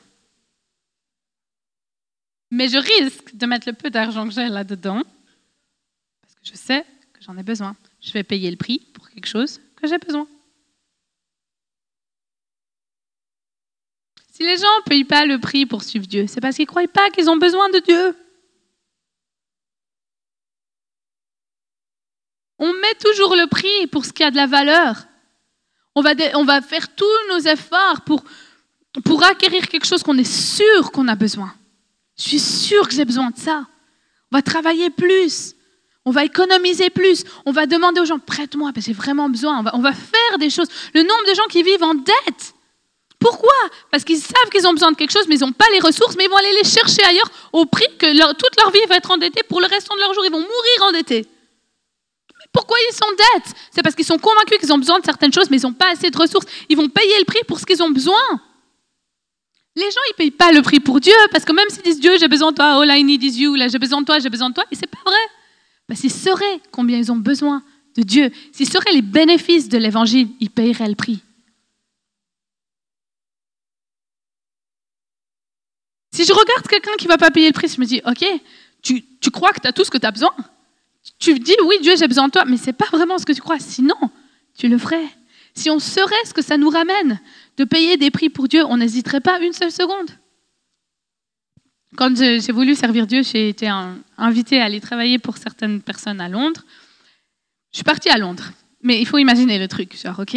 Mais je risque de mettre le peu d'argent que j'ai là-dedans, parce que je sais que j'en ai besoin. Je vais payer le prix pour quelque chose que j'ai besoin. Si les gens ne payent pas le prix pour suivre Dieu, c'est parce qu'ils ne croient pas qu'ils ont besoin de Dieu. On met toujours le prix pour ce qui a de la valeur. On va, on va faire tous nos efforts pour, pour acquérir quelque chose qu'on est sûr qu'on a besoin. Je suis sûr que j'ai besoin de ça. On va travailler plus. On va économiser plus. On va demander aux gens, prête-moi, parce que j'ai vraiment besoin. On va, on va faire des choses. Le nombre de gens qui vivent en dette. Pourquoi? Parce qu'ils savent qu'ils ont besoin de quelque chose, mais ils n'ont pas les ressources, mais ils vont aller les chercher ailleurs au prix que toute leur vie va être endettée pour le restant de leur jour. Ils vont mourir endettés. Pourquoi ils sont dette C'est parce qu'ils sont convaincus qu'ils ont besoin de certaines choses, mais ils n'ont pas assez de ressources. Ils vont payer le prix pour ce qu'ils ont besoin. Les gens, ils ne payent pas le prix pour Dieu, parce que même s'ils disent Dieu, j'ai besoin de toi, all I need is you, là, j'ai besoin de toi, j'ai besoin de toi, et c'est pas vrai. Parce qu'ils sauraient combien ils ont besoin de Dieu. S'ils sauraient les bénéfices de l'évangile, ils payeraient le prix. Si je regarde quelqu'un qui ne va pas payer le prix, je me dis, OK, tu, crois que tu as tout ce que tu as besoin? Tu dis, oui, Dieu, j'ai besoin de toi, mais ce n'est pas vraiment ce que tu crois. Sinon, tu le ferais. Si on saurait ce que ça nous ramène de payer des prix pour Dieu, on n'hésiterait pas une seule seconde. Quand j'ai voulu servir Dieu, j'ai été invitée à aller travailler pour certaines personnes à Londres. Je suis partie à Londres, mais il faut imaginer le truc, genre, ok,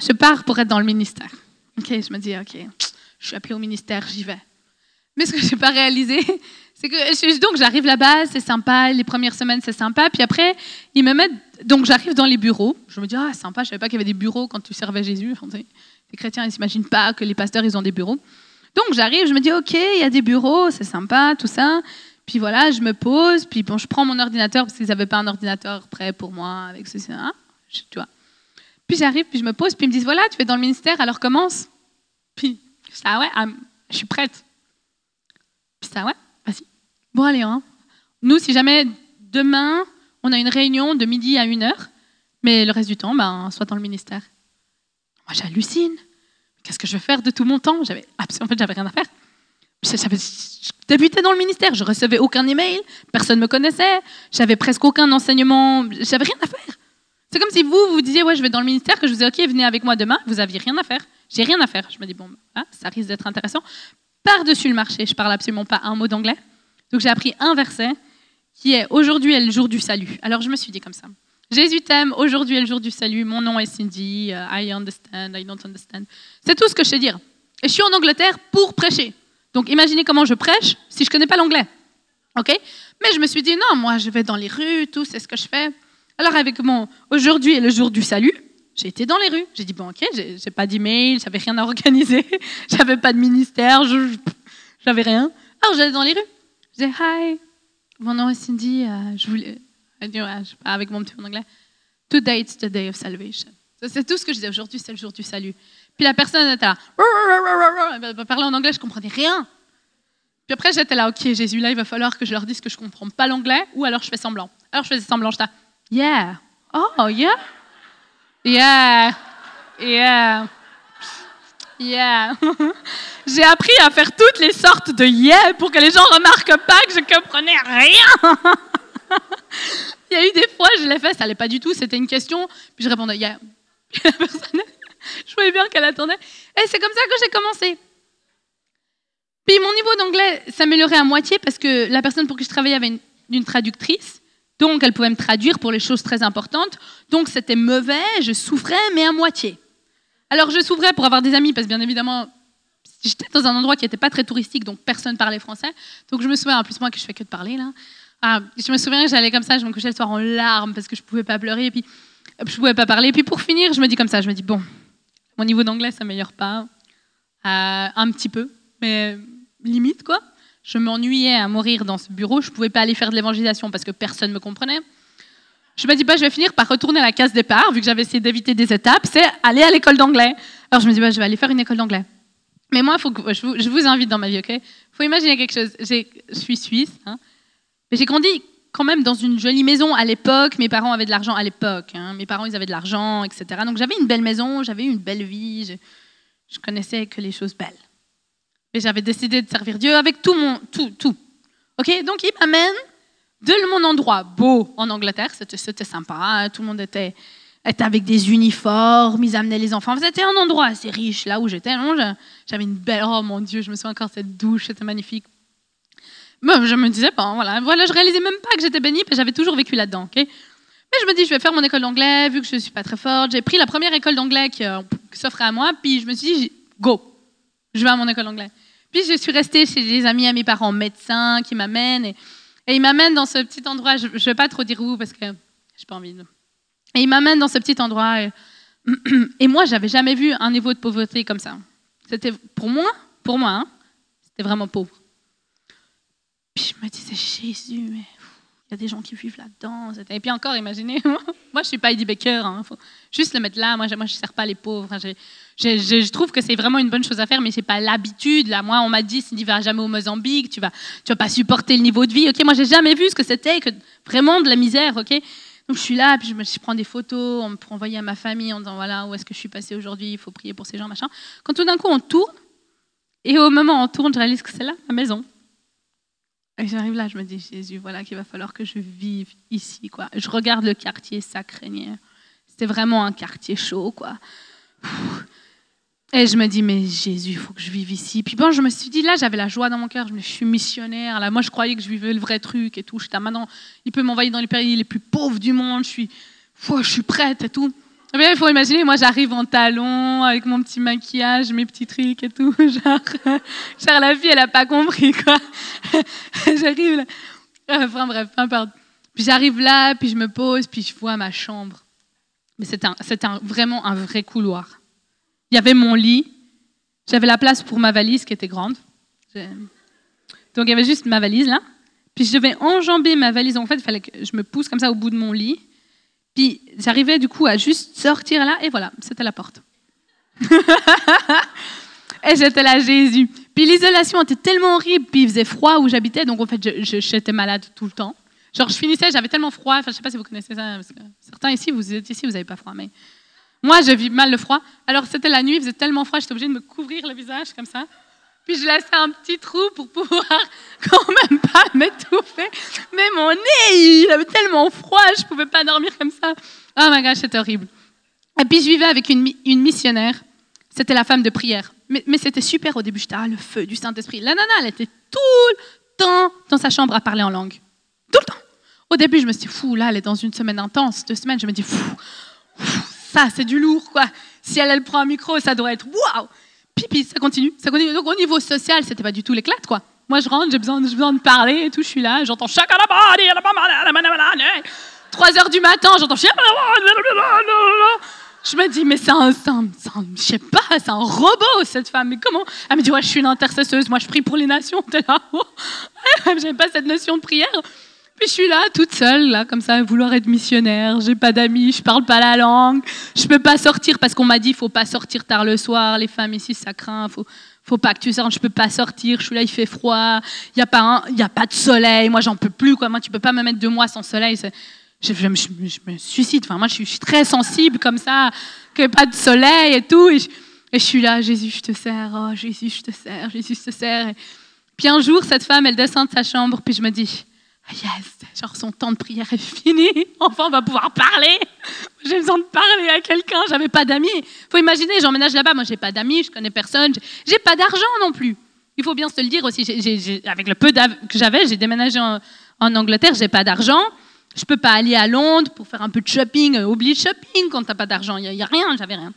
je pars pour être dans le ministère. Ok, je me dis, ok, je suis appelée au ministère, j'y vais. Mais ce que je n'ai pas réalisé, <laughs> c'est que donc j'arrive là-bas, c'est sympa, les premières semaines c'est sympa, puis après ils me mettent, donc j'arrive dans les bureaux, je me dis ah sympa, je savais pas qu'il y avait des bureaux quand tu servais Jésus. les chrétiens ils s'imaginent pas que les pasteurs ils ont des bureaux. Donc j'arrive, je me dis ok, il y a des bureaux, c'est sympa, tout ça. Puis voilà, je me pose, puis bon, je prends mon ordinateur parce qu'ils n'avaient pas un ordinateur prêt pour moi avec ceci, hein, tu vois. Puis j'arrive, puis je me pose, puis ils me disent voilà, tu es dans le ministère, alors commence. Puis dis ah ouais, je suis prête. Ça ouais, vas-y. Bon allez, hein. Nous, si jamais demain on a une réunion de midi à une heure, mais le reste du temps, ben, soit dans le ministère. Moi, j'hallucine. Qu'est-ce que je vais faire de tout mon temps? J'avais en fait, j'avais rien à faire. Je débutais dans le ministère, je recevais aucun email, personne ne me connaissait, j'avais presque aucun enseignement, j'avais rien à faire. C'est comme si vous, vous disiez, ouais, je vais dans le ministère, que je vous dis, ok, venez avec moi demain, vous aviez rien à faire. J'ai rien à faire. Je me dis, bon, ben, ça risque d'être intéressant. Par-dessus le marché, je parle absolument pas un mot d'anglais. Donc j'ai appris un verset qui est aujourd'hui est le jour du salut. Alors je me suis dit comme ça. Jésus t'aime, aujourd'hui est le jour du salut, mon nom est Cindy, euh, I understand, I don't understand. C'est tout ce que je sais dire. Et je suis en Angleterre pour prêcher. Donc imaginez comment je prêche si je ne connais pas l'anglais. OK? Mais je me suis dit, non, moi je vais dans les rues, tout, c'est ce que je fais. Alors avec mon aujourd'hui est le jour du salut, j'ai été dans les rues. J'ai dit, bon, ok, j'ai pas d'email, j'avais rien à organiser, <laughs> j'avais pas de ministère, j'avais rien. Alors j'allais dans les rues. Je disais, hi, mon nom est Cindy, euh, je voulais avec mon petit en anglais. Today it's the day of salvation. C'est tout ce que je disais. Aujourd'hui, c'est le jour du salut. Puis la personne était là. Elle parlait en anglais, je comprenais rien. Puis après, j'étais là, ok, Jésus, là, il va falloir que je leur dise que je comprends pas l'anglais, ou alors je fais semblant. Alors je faisais semblant, j'étais yeah, oh yeah, yeah, yeah, yeah. <laughs> J'ai appris à faire toutes les sortes de yeah pour que les gens remarquent pas que je comprenais rien. <laughs> Il y a eu des fois, je l'ai fait, ça n'allait pas du tout, c'était une question, puis je répondais, yeah. <laughs> la personne, je voyais bien qu'elle attendait. Et c'est comme ça que j'ai commencé. Puis mon niveau d'anglais s'améliorait à moitié parce que la personne pour qui je travaillais avait une, traductrice, donc elle pouvait me traduire pour les choses très importantes. Donc c'était mauvais, je souffrais, mais à moitié. Alors je souffrais pour avoir des amis parce que bien évidemment, j'étais dans un endroit qui n'était pas très touristique, donc personne parlait français. Donc je me souviens, en plus moi que je fais que de parler là. Ah, je me souviens j'allais comme ça, je me couchais le soir en larmes parce que je pouvais pas pleurer et puis je pouvais pas parler. Et puis pour finir, je me dis comme ça, je me dis bon, mon niveau d'anglais s'améliore pas, euh, un petit peu, mais limite quoi. Je m'ennuyais à mourir dans ce bureau, je pouvais pas aller faire de l'évangélisation parce que personne me comprenait. Je me dis pas, je vais finir par retourner à la case départ, vu que j'avais essayé d'éviter des étapes, c'est aller à l'école d'anglais. Alors je me dis, bah, je vais aller faire une école d'anglais. Mais moi, faut que, je, vous, invite dans ma vie, ok? Faut imaginer quelque chose. Je suis suisse, hein, mais j'ai grandi quand même dans une jolie maison à l'époque. Mes parents avaient de l'argent à l'époque. hein. Mes parents, ils avaient de l'argent, etc. Donc j'avais une belle maison, j'avais une belle vie. Je, je connaissais que les choses belles. Et j'avais décidé de servir Dieu avec tout mon tout tout. Ok, donc il m'amène de mon endroit beau en Angleterre. C'était sympa. Tout le monde était avec des uniformes. Ils amenaient les enfants. C'était un endroit assez riche là où j'étais. J'avais une belle. Oh mon Dieu, je me souviens encore cette douche. C'était magnifique. Mais je me disais, bon, voilà, voilà, je réalisais même pas que j'étais bénie, parce j'avais toujours vécu là-dedans. ok? Mais je me dis, je vais faire mon école d'anglais, vu que je ne suis pas très forte. J'ai pris la première école d'anglais qui, euh, qui s'offrait à moi, puis je me suis dit, go, je vais à mon école d'anglais. Puis je suis restée chez des amis à mes parents médecins qui m'amènent, et, ils m'amènent dans ce petit endroit, je ne vais pas trop dire où, parce que j'ai pas envie de... Et ils m'amènent dans ce petit endroit, et, <clears throat> et moi, j'avais jamais vu un niveau de pauvreté comme ça. C'était, pour moi, pour moi, hein, c'était vraiment pauvre. Puis je me disais, Jésus, mais il y a des gens qui vivent là-dedans. Et puis encore, imaginez, <laughs> moi je suis pas Eddie Baker, il faut juste le mettre là. Moi je ne sers pas les pauvres. Enfin, je trouve que c'est vraiment une bonne chose à faire, mais c'est pas l'habitude. Là, moi, on m'a dit, si tu vas jamais au Mozambique, tu vas, tu vas pas supporter le niveau de vie. Ok, moi j'ai jamais vu ce que c'était que vraiment de la misère. Ok, donc je suis là, puis je, je prends des photos, on me envoyer à ma famille en disant voilà où est-ce que je suis passée aujourd'hui, il faut prier pour ces gens, machin. Quand tout d'un coup on tourne, et au moment où on tourne, je réalise que c'est là ma maison. Et j'arrive là, je me dis, Jésus, voilà qu'il va falloir que je vive ici. Quoi. Je regarde le quartier Sacré-Nier. C'était vraiment un quartier chaud. quoi. Et je me dis, mais Jésus, il faut que je vive ici. Puis bon, je me suis dit, là, j'avais la joie dans mon cœur. Je me je suis missionnaire. Là, moi, je croyais que je vivais le vrai truc et tout. J'étais ah, maintenant, il peut m'envoyer dans les pays les plus pauvres du monde. Je suis, Pfff, je suis prête et tout. Mais il faut imaginer, moi, j'arrive en talons, avec mon petit maquillage, mes petits trucs et tout. <laughs> Genre, genre la fille, elle n'a pas compris, quoi. <laughs> j'arrive là. Euh, Enfin bref, peu importe. Puis j'arrive là, puis je me pose, puis je vois ma chambre. Mais c'était un- un- vraiment un vrai couloir. Il y avait mon lit, j'avais la place pour ma valise qui était grande. Donc il y avait juste ma valise là. Puis je devais enjamber ma valise. En fait, il fallait que je me pousse comme ça au bout de mon lit. Puis j'arrivais du coup à juste sortir là, et voilà, c'était la porte. <laughs> et j'étais là, Jésus. Puis l'isolation était tellement horrible, puis il faisait froid où j'habitais, donc en fait, j'étais malade tout le temps. Genre, je finissais, j'avais tellement froid, enfin, je sais pas si vous connaissez ça, parce que certains ici, vous êtes ici, vous n'avez pas froid, mais moi, je vis mal le froid. Alors, c'était la nuit, il faisait tellement froid, j'étais obligée de me couvrir le visage comme ça. Puis je laissais un petit trou pour pouvoir <laughs> quand même pas m'étouffer. Mais mon nez, il avait tellement froid, je pouvais pas dormir comme ça. Oh my gosh, c'était horrible. Et puis je vivais avec une, mi- une missionnaire. C'était la femme de prière. Mais, mais c'était super au début. J'étais, ah, le feu du Saint-Esprit. La nana, elle était tout le temps dans sa chambre à parler en langue. Tout le temps. Au début, je me suis dit, fou, là, elle est dans une semaine intense. Deux semaines, je me dis, fou, fou, ça, c'est du lourd, quoi. Si elle, elle prend un micro, ça doit être waouh. Puis, ça continue, ça continue. Donc, au niveau social, c'était pas du tout l'éclate, quoi. Moi, je rentre, j'ai besoin, besoin de parler et tout. Je suis là, j'entends chacun Trois heures du matin, j'entends je me dis, mais c'est un, un- un- je sais pas, c'est un robot cette femme. Mais comment? Elle me dit, ouais, je suis une intercesseuse, moi je prie pour les nations. T'es là, <laughs> oh. j'aime pas cette notion de prière. Puis je suis là, toute seule, là, comme ça, à vouloir être missionnaire. J'ai pas d'amis, je parle pas la langue. Je peux pas sortir parce qu'on m'a dit, faut pas sortir tard le soir. Les femmes ici, ça craint. Faut, faut pas que tu sortes. Je peux pas sortir. Je suis là, il fait froid. Il y a pas, y a pas de soleil. Moi, j'en peux plus. Quoi. Moi, tu peux pas me mettre deux mois sans soleil. Je, me- suicide. Enfin, moi, je suis, très sensible comme ça, qu'il n'y ait pas de soleil et tout. Et je, suis là, Jésus, je te sers. Oh, Jésus, je te sers. Jésus, je te sers. Puis un jour, cette femme, elle descend de sa chambre, puis je me dis, yes, genre son temps de prière est fini. <laughs> Enfin, on va pouvoir parler. J'ai besoin de parler à quelqu'un. J'avais pas d'amis. Faut imaginer, j'emménage là-bas. Moi, j'ai pas d'amis, je connais personne. J'ai- pas d'argent non plus. Il faut bien se le dire aussi. Avec le peu que j'avais, j'ai déménagé en, en Angleterre. J'ai pas d'argent. Je peux pas aller à Londres pour faire un peu de shopping. Euh, Oublie le shopping quand t'as pas d'argent. Il y, a- rien. J'avais rien.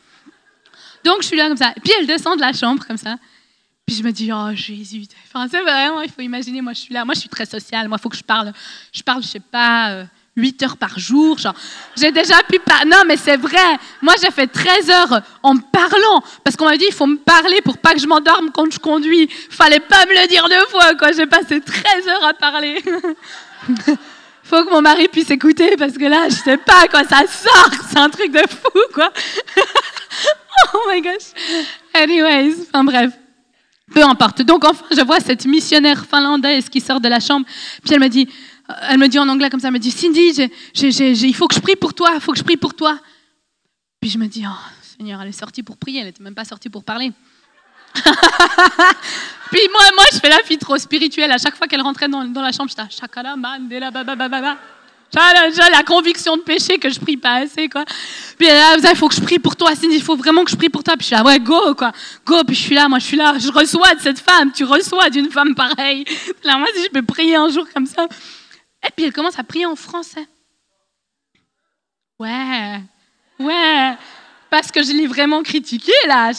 Donc je suis là comme ça. Puis elle descend de la chambre comme ça. Puis je me dis, oh Jésus, enfin, c'est vraiment, il faut imaginer, moi je suis là, moi je suis très sociale, moi il faut que je parle, je parle, je sais pas, euh, 8 heures par jour, genre, j'ai déjà pu parler, non mais c'est vrai, moi j'ai fait 13 heures en me parlant, parce qu'on m'a dit, il faut me parler pour pas que je m'endorme quand je conduis, fallait pas me le dire deux fois, quoi, j'ai passé 13 heures à parler. <laughs> faut que mon mari puisse écouter, parce que là, je sais pas quoi, ça sort, c'est un truc de fou, quoi. <laughs> oh my gosh. Anyways, enfin bref. Peu importe. Donc enfin, je vois cette missionnaire finlandaise qui sort de la chambre, puis elle me dit, euh, elle me dit en anglais comme ça, elle me dit, Cindy, il faut que je prie pour toi, il faut que je prie pour toi. Puis je me dis, oh Seigneur, elle est sortie pour prier, elle n'était même pas sortie pour parler. <laughs> Puis moi, moi, je fais la fille trop spirituelle. À chaque fois qu'elle rentrait dans, dans la chambre, j'étais chakala, mandela, bababa. J'ai la conviction de péché que je prie pas assez, quoi. Puis là, il faut que je prie pour toi, Cindy, il faut vraiment que je prie pour toi. Puis je suis là, ouais, go, quoi. Go, puis je suis là, moi, je suis là, je reçois de cette femme, tu reçois d'une femme pareille. <laughs> Là, moi, si je peux prier un jour comme ça. Et puis elle commence à prier en français. Ouais, ouais, parce que je l'ai vraiment critiqué, là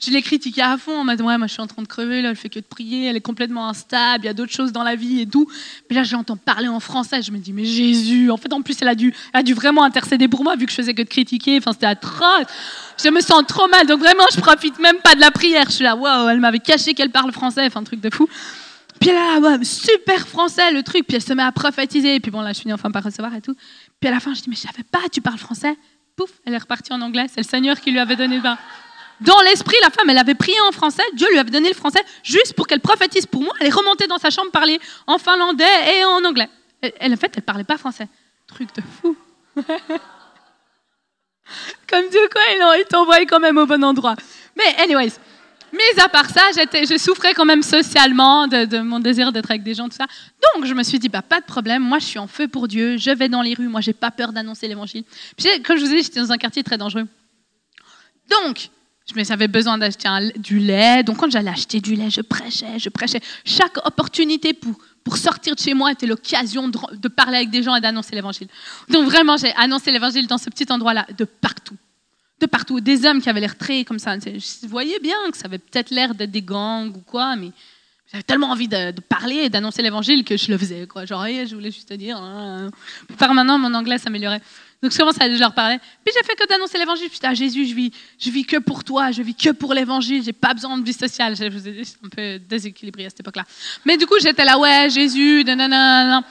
je l'ai critiqué à fond en mode ouais moi je suis en train de crever là elle fait que de prier elle est complètement instable il y a d'autres choses dans la vie et tout. Mais là j'entends parler en français je me dis mais Jésus en fait en plus elle a dû a dû vraiment intercéder pour moi vu que je faisais que de critiquer enfin c'était atroce. Je me sens trop mal donc vraiment je profite même pas de la prière je suis là waouh elle m'avait caché qu'elle parle français enfin un truc de fou. Puis là ouais, super français le truc puis elle se met à prophétiser puis bon là je finis enfin par recevoir et tout. Puis à la fin je dis mais je savais pas tu parles français. Pouf elle est repartie en anglais c'est le Seigneur qui lui avait donné le bain dans l'esprit, la femme, elle avait prié en français. Dieu lui avait donné le français juste pour qu'elle prophétise pour moi. Elle est remontée dans sa chambre parler en finlandais et en anglais. Elle, en fait, elle parlait pas français. Truc de fou. <laughs> Comme Dieu, quoi, il t'envoie quand même au bon endroit. Mais, anyways, mais à part ça, je souffrais quand même socialement de, mon désir d'être avec des gens, tout ça. Donc, je me suis dit, bah, pas de problème, moi, je suis en feu pour Dieu, je vais dans les rues, moi, j'ai pas peur d'annoncer l'évangile. Puis, comme je vous ai dit, j'étais dans un quartier très dangereux. Donc, j'avais besoin d'acheter du lait. Donc, quand j'allais acheter du lait, je prêchais, je prêchais. Chaque opportunité pour, pour sortir de chez moi était l'occasion de, parler avec des gens et d'annoncer l'évangile. Donc, vraiment, j'ai annoncé l'évangile dans ce petit endroit-là, de partout. De partout. Des hommes qui avaient l'air très comme ça. Je voyais bien que ça avait peut-être l'air d'être des gangs ou quoi, mais j'avais tellement envie de, parler et d'annoncer l'évangile que je le faisais. Quoi. Genre, je voulais juste te dire. Hein. Par maintenant, mon anglais s'améliorait. Donc je commence à leur parler. Puis j'ai fait que d'annoncer l'évangile. Putain, Jésus, je vis, je vis que pour toi, je vis que pour l'évangile, j'ai pas besoin de vie sociale. Je vous ai dit, un peu déséquilibré à cette époque-là. Mais du coup, j'étais là, ouais, Jésus, nanana.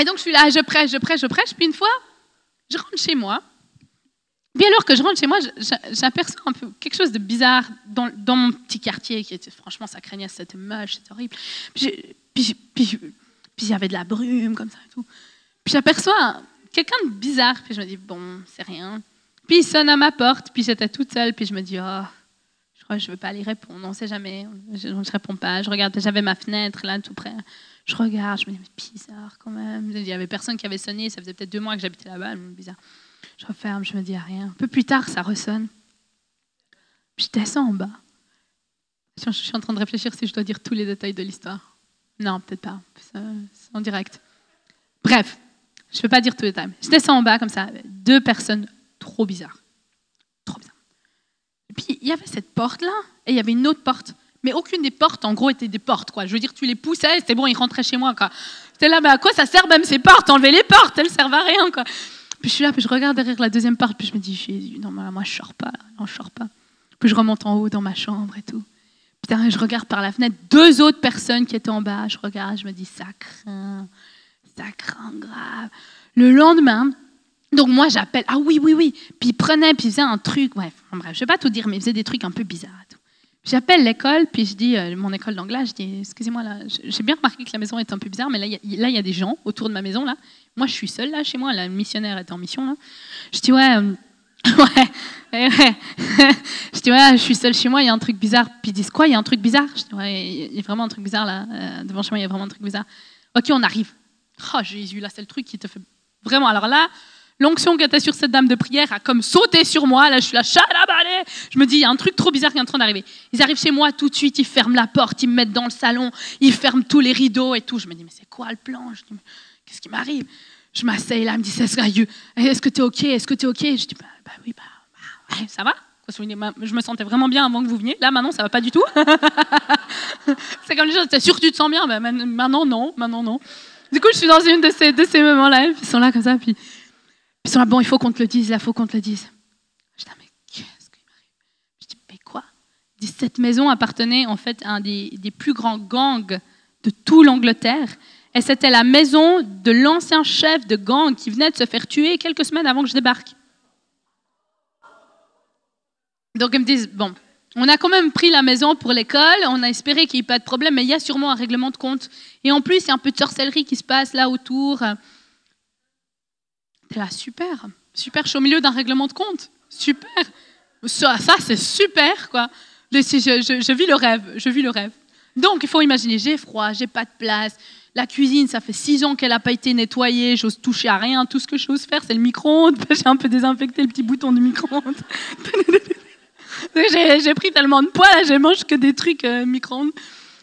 Et donc je suis là, je prêche, je prêche, je prêche. Puis une fois, je rentre chez moi. Puis alors que je rentre chez moi, j'aperçois un peu quelque chose de bizarre dans, mon petit quartier qui était, franchement, ça craignait, c'était moche, c'était horrible. Puis il y avait de la brume comme ça et tout. Puis j'aperçois quelqu'un de bizarre. Puis je me dis, bon, c'est rien. Puis il sonne à ma porte, puis j'étais toute seule, puis je me dis, oh, je crois que je ne veux pas aller répondre, on ne sait jamais. Je ne réponds pas. Je regarde, j'avais ma fenêtre là, tout près. Je regarde, je me dis, mais bizarre quand même. Il n'y avait personne qui avait sonné, ça faisait peut-être deux mois que j'habitais là-bas, bizarre. Je referme, je me dis, rien. Un peu plus tard, ça ressonne. Je descends en bas. Je suis en train de réfléchir si je dois dire tous les détails de l'histoire. Non, peut-être pas. C'est en direct. Bref, je ne peux pas dire tous les détails. Je descends en bas comme ça, deux personnes trop bizarres. Trop bizarres. Et puis il y avait cette porte-là, et il y avait une autre porte. Mais aucune des portes, en gros, était des portes. Quoi. Je veux dire, tu les poussais, c'était bon, ils rentraient chez moi. C'était là, mais à quoi ça sert même ces portes? Enlever les portes, elles servent à rien. Quoi. Puis je suis là, puis je regarde derrière la deuxième porte, puis je me dis, Jésus, non, moi je sors pas, je sors pas. Puis je remonte en haut dans ma chambre et tout. Putain, je regarde par la fenêtre, deux autres personnes qui étaient en bas, je regarde, je me dis, ça craint craint grave. Le lendemain, donc moi j'appelle, ah oui, oui, oui. Puis il prenait, puis il faisait un truc, bref, bref, je vais pas tout dire, mais il faisait des trucs un peu bizarres. J'appelle l'école, puis je dis, euh, mon école d'anglais, je dis, excusez-moi, j'ai bien remarqué que la maison est un peu bizarre, mais là, il y, a des gens autour de ma maison, là. Moi, je suis seule, là, chez moi, la missionnaire est en mission, là. Je dis, ouais, euh, <laughs> ouais, ouais. <laughs> je dis, ouais, je suis seule chez moi, il y a un truc bizarre. Puis ils disent, quoi, il y a un truc bizarre? Je dis, ouais, il y a vraiment un truc bizarre, là. Euh, devant chez moi, il y a vraiment un truc bizarre. Ok, on arrive. Oh Jésus, là c'est le truc qui te fait vraiment. Alors là, l'onction qui était sur cette dame de prière a comme sauté sur moi. Là, je suis là, chalabalé. Je me dis, il y a un truc trop bizarre qui est en train d'arriver. Ils arrivent chez moi tout de suite, ils ferment la porte, ils me mettent dans le salon, ils ferment tous les rideaux et tout. Je me dis, mais c'est quoi le plan? Qu'est-ce qui m'arrive? Je m'asseye là, elle me dit, est-ce que tu es OK? Est-ce que tu es OK? Je dis, bah, bah oui, bah, bah ça va je me sentais vraiment bien avant que vous veniez. Là, maintenant, ça va pas du tout. <laughs> c'est comme les choses, t'es sûr que tu te sens bien? Ben, Maintenant, non. Maintenant, non. Du coup, je suis dans une de ces, moments-là. Ils sont là comme ça, puis, ils sont là, bon, il faut qu'on te le dise, il faut qu'on te le dise. Je dis, ah, mais qu'est-ce qui m'arrive? Je dis, mais quoi? Cette maison appartenait en fait à un des, des plus grands gangs de tout l'Angleterre. Et c'était la maison de l'ancien chef de gang qui venait de se faire tuer quelques semaines avant que je débarque. Donc ils me disent, bon, on a quand même pris la maison pour l'école, on a espéré qu'il n'y ait pas de problème, mais il y a sûrement un règlement de compte. Et en plus, il y a un peu de sorcellerie qui se passe là autour. T'es là, super, super, je suis au milieu d'un règlement de compte, super. Ça, c'est super, quoi. Je, je, je, vis le rêve, je vis le rêve. Donc, il faut imaginer, j'ai froid, j'ai pas de place. La cuisine, ça fait six ans qu'elle n'a pas été nettoyée, j'ose toucher à rien. Tout ce que j'ose faire, c'est le micro-ondes. <laughs> J'ai un peu désinfecté le petit bouton du micro-ondes. <laughs> j'ai pris tellement de poids, là, je mange que des trucs euh, micro-ondes.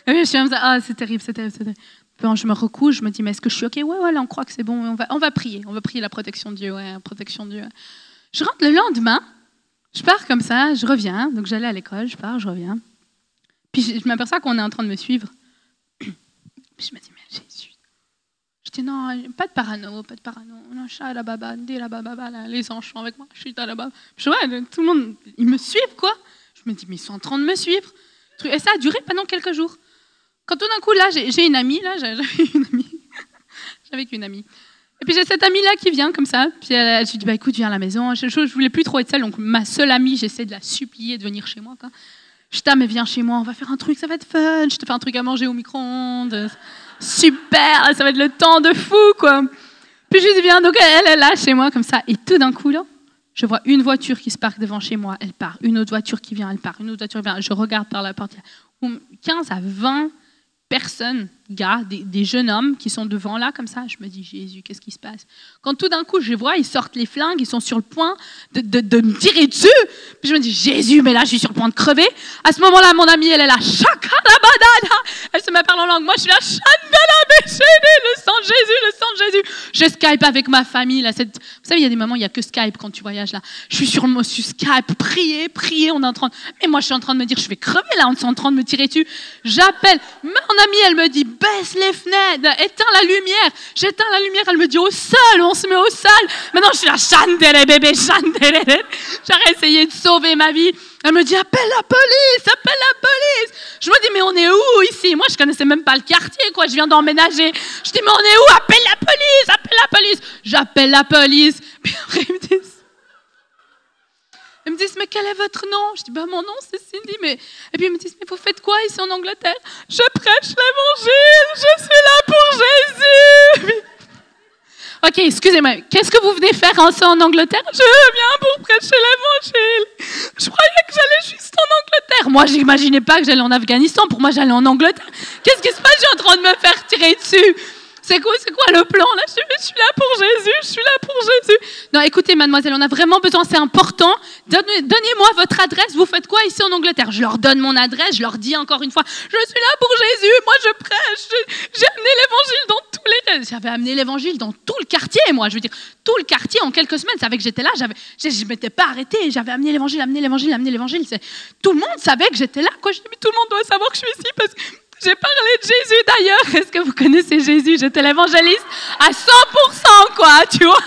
je suis comme ça, ah, c'est terrible, c'est terrible, c'est terrible. Je me recouche, je me dis, mais est-ce que je suis OK? Ouais, ouais, on croit que c'est bon. On va, on va prier. On va prier la protection de Dieu. Ouais, protection de Dieu. Je rentre le lendemain. Je pars comme ça. Je reviens. Donc, j'allais à l'école. Je pars, je reviens. Puis, je, m'aperçois qu'on est en train de me suivre. <coughs> Puis, je me dis. Je dis, non, pas de parano, pas de parano. Les anges sont avec moi. Je là baba. Je vois, tout le monde, ils me suivent, quoi. Je me dis, mais ils sont en train de me suivre. Et ça a duré pendant quelques jours. Quand tout d'un coup, là, j'ai une amie, là, <laughs> j'avais une amie. j'avais qu'une amie. Et puis j'ai cette amie-là qui vient comme ça. Puis elle, je lui dis, bah écoute, viens à la maison. Je, je, voulais plus trop être seule, donc ma seule amie, j'essaie de la supplier de venir chez moi. Quoi. Je dis, mais viens chez moi, on va faire un truc, ça va être fun. Je te fais un truc à manger au micro-ondes. Super, ça va être le temps de fou, quoi. Puis je dis, viens, donc elle est là chez moi comme ça. Et tout d'un coup, là, je vois une voiture qui se parque devant chez moi, elle part. Une autre voiture qui vient, elle part. Une autre voiture qui vient. Je regarde par la porte. 15 à 20 personnes, gars, des, jeunes hommes qui sont devant là comme ça. Je me dis, Jésus, qu'est-ce qui se passe? Quand tout d'un coup, je vois, ils sortent les flingues, ils sont sur le point de, de, me tirer dessus. Je me dis, Jésus, mais là, je suis sur le point de crever. À ce moment-là, mon amie, elle est là, banana. Elle se met à parler en langue. Moi, je suis là, le sang de Jésus, le sang de Jésus. Je Skype avec ma famille. Là. Vous savez, il y a des moments, il n'y a que Skype quand tu voyages là. Je suis sur sur Skype, prier, prier. On est en train Mais moi, je suis en train de me dire, je vais crever là, on est en train de me tirer dessus. J'appelle. Mon amie, elle me dit, baisse les fenêtres, éteins la lumière. J'éteins la lumière, elle me dit, au sol, on se met au sol. Maintenant, je suis là, chandelle, bébé, chandelle. J'aurais essayé de sauver ma vie. Elle me dit, appelle la police, appelle la police. Je me dis, mais on est où ici? Moi, je connaissais même pas le quartier, quoi. Je viens d'emménager. Je dis, mais on est où? Appelle la police, appelle la police. J'appelle la police. <laughs> Puis après, me ils me disent, mais quel est votre nom? Je dis, bah, mon nom, c'est Cindy. Mais... Et puis ils me disent, mais vous faites quoi ici en Angleterre? Je prêche l'évangile, je suis là pour Jésus. <laughs> Ok, excusez-moi, qu'est-ce que vous venez faire en, en Angleterre? Je viens pour prêcher l'évangile. Je croyais que j'allais juste en Angleterre. Moi, j'imaginais pas que j'allais en Afghanistan. Pour moi, j'allais en Angleterre. Qu'est-ce qui se passe? Je suis en train de me faire tirer dessus. C'est quoi, c'est quoi le plan là? Je, suis là pour Jésus, je suis là pour Jésus. Non, écoutez, mademoiselle, on a vraiment besoin, c'est important. Donnez-moi votre adresse. Vous faites quoi ici en Angleterre? Je leur donne mon adresse, je leur dis encore une fois, je suis là pour Jésus, moi je prêche. J'ai amené l'évangile dans tous les. J'avais amené l'évangile dans tout le quartier, moi. Je veux dire, tout le quartier en quelques semaines savait que j'étais là. J'avais, je m'étais pas arrêtée. J'avais amené l'évangile, amené l'évangile, amené l'évangile. Tout le monde savait que j'étais là. Quoi. Je dis, mais tout le monde doit savoir que je suis ici parce que j'ai parlé de Jésus d'ailleurs. Est-ce que vous connaissez Jésus? J'étais l'évangéliste à 100%, quoi, tu vois?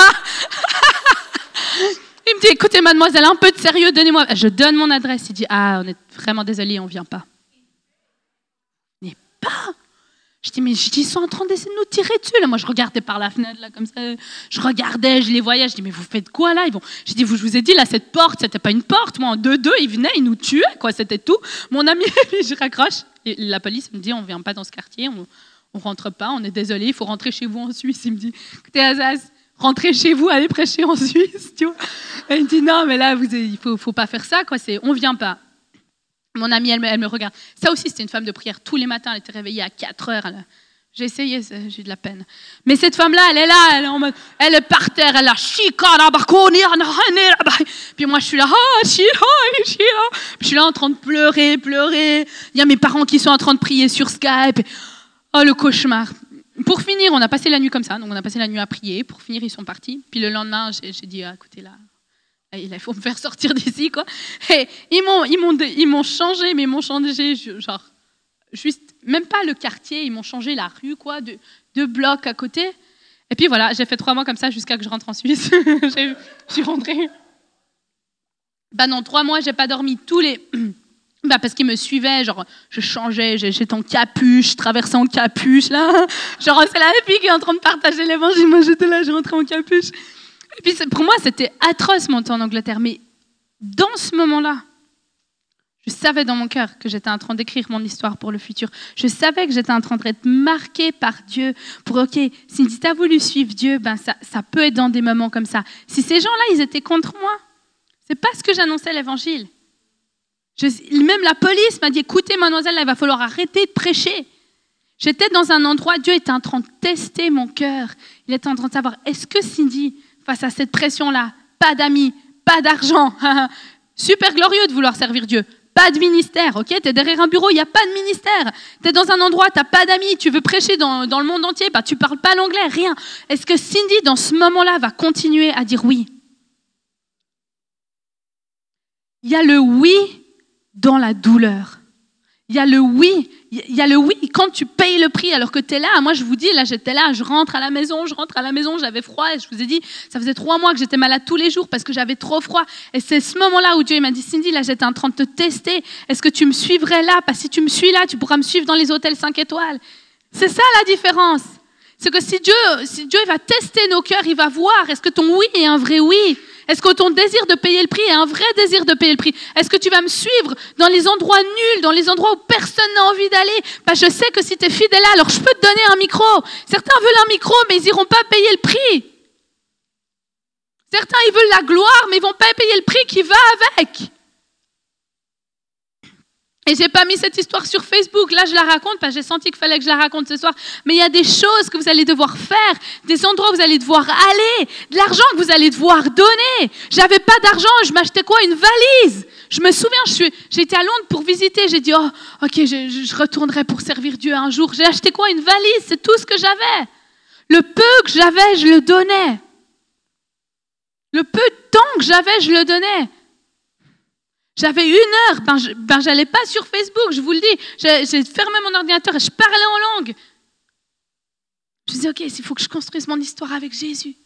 Il me dit, écoutez, mademoiselle, un peu de sérieux, donnez-moi. Je donne mon adresse. Il dit, ah, on est vraiment désolé, on vient pas. Mais pas. Je dis, mais ils sont en train d'essayer de nous tirer dessus. Là. Moi, je regardais par la fenêtre, là, comme ça. Je regardais, je les voyais. Je dis, mais vous faites quoi, là? Ils vont... Je dis, je vous ai dit, là, cette porte, c'était pas une porte. Moi, en deux-deux, ils venaient, ils nous tuaient, quoi. C'était tout. Mon ami, <laughs> je raccroche la police me dit, on ne vient pas dans ce quartier, on ne rentre pas, on est désolé, il faut rentrer chez vous en Suisse. Il me dit, écoutez, Azaz, rentrez chez vous, allez prêcher en Suisse. Tu il me dit, non, mais là, vous, il ne faut, pas faire ça, on ne vient pas. Mon amie, elle, elle, me regarde. Ça aussi, c'était une femme de prière. Tous les matins, elle était réveillée à 4 heures. J'ai essayé, j'ai de la peine. Mais cette femme-là, elle est là, elle est, en mode, elle est par terre, elle a Puis moi, je suis là, ah, Puis je suis là en train de pleurer, pleurer. Il y a mes parents qui sont en train de prier sur Skype. Oh, le cauchemar. Pour finir, on a passé la nuit comme ça. Donc, on a passé la nuit à prier. Pour finir, ils sont partis. Puis le lendemain, j'ai dit, ah, écoutez, là, il faut me faire sortir d'ici, quoi. Et ils m'ont changé, mais ils m'ont changé, genre, juste même pas le quartier, ils m'ont changé la rue, quoi, de deux blocs à côté. Et puis voilà, j'ai fait trois mois comme ça jusqu'à que je rentre en Suisse. <laughs> suis rentrée. Bah non, trois mois, j'ai pas dormi tous les. <clears throat> Bah parce qu'ils me suivaient, genre je changeais, j'étais en capuche, je traversais en capuche là. <laughs> Genre c'est la fille qui est en train de partager l'évangile, moi j'étais là, je rentrais en capuche. Et puis pour moi c'était atroce mon temps en Angleterre, mais dans ce moment-là, Je savais dans mon cœur que j'étais en train d'écrire mon histoire pour le futur. Je savais que j'étais en train d'être marquée par Dieu. Pour, ok, si tu as voulu suivre Dieu, ben ça, ça peut être dans des moments comme ça. Si ces gens-là, ils étaient contre moi, c'est parce que j'annonçais l'évangile. même la police m'a dit, écoutez, mademoiselle, il va falloir arrêter de prêcher. J'étais dans un endroit, Dieu était en train de tester mon cœur. Il était en train de savoir, est-ce que Cindy, face à cette pression-là, pas d'amis, pas d'argent, <laughs> super glorieux de vouloir servir Dieu, pas de ministère, ok? Tu es derrière un bureau, il n'y a pas de ministère. Tu es dans un endroit, tu n'as pas d'amis, tu veux prêcher dans, le monde entier, bah, tu parles pas l'anglais, rien. Est-ce que Cindy, dans ce moment-là, va continuer à dire oui? Il y a le oui dans la douleur. Il y a le oui. Il y a le oui quand tu payes le prix alors que tu es là. Moi, je vous dis, là, j'étais là, je rentre à la maison, je rentre à la maison, j'avais froid. Et je vous ai dit, ça faisait trois mois que j'étais malade tous les jours parce que j'avais trop froid. Et c'est ce moment-là où Dieu m'a dit, Cindy, là, j'étais en train de te tester. Est-ce que tu me suivrais là? Parce que si tu me suis là, tu pourras me suivre dans les hôtels 5 étoiles. C'est ça la différence. C'est que si Dieu, si Dieu va tester nos cœurs, il va voir, est-ce que ton oui est un vrai oui? Est-ce que ton désir de payer le prix est un vrai désir de payer le prix? Est-ce que tu vas me suivre dans les endroits nuls, dans les endroits où personne n'a envie d'aller? Bah, Je sais que si tu es fidèle alors je peux te donner un micro. Certains veulent un micro, mais ils n'iront pas payer le prix. Certains, ils veulent la gloire, mais ils vont pas payer le prix qui va avec. Et j'ai pas mis cette histoire sur Facebook. Là, je la raconte parce que j'ai senti qu'il fallait que je la raconte ce soir. Mais il y a des choses que vous allez devoir faire, des endroits où vous allez devoir aller, de l'argent que vous allez devoir donner. J'avais pas d'argent, je m'achetais quoi? Une valise. Je me souviens, été à Londres pour visiter. J'ai dit, oh, ok, je, je retournerai pour servir Dieu un jour. J'ai acheté quoi? Une valise. C'est tout ce que j'avais. Le peu que j'avais, je le donnais. Le peu de temps que j'avais, je le donnais. J'avais une heure, ben, je ben, pas sur Facebook, je vous le dis. J'ai fermé mon ordinateur et je parlais en langue. Je me disais, OK, il faut que je construise mon histoire avec Jésus.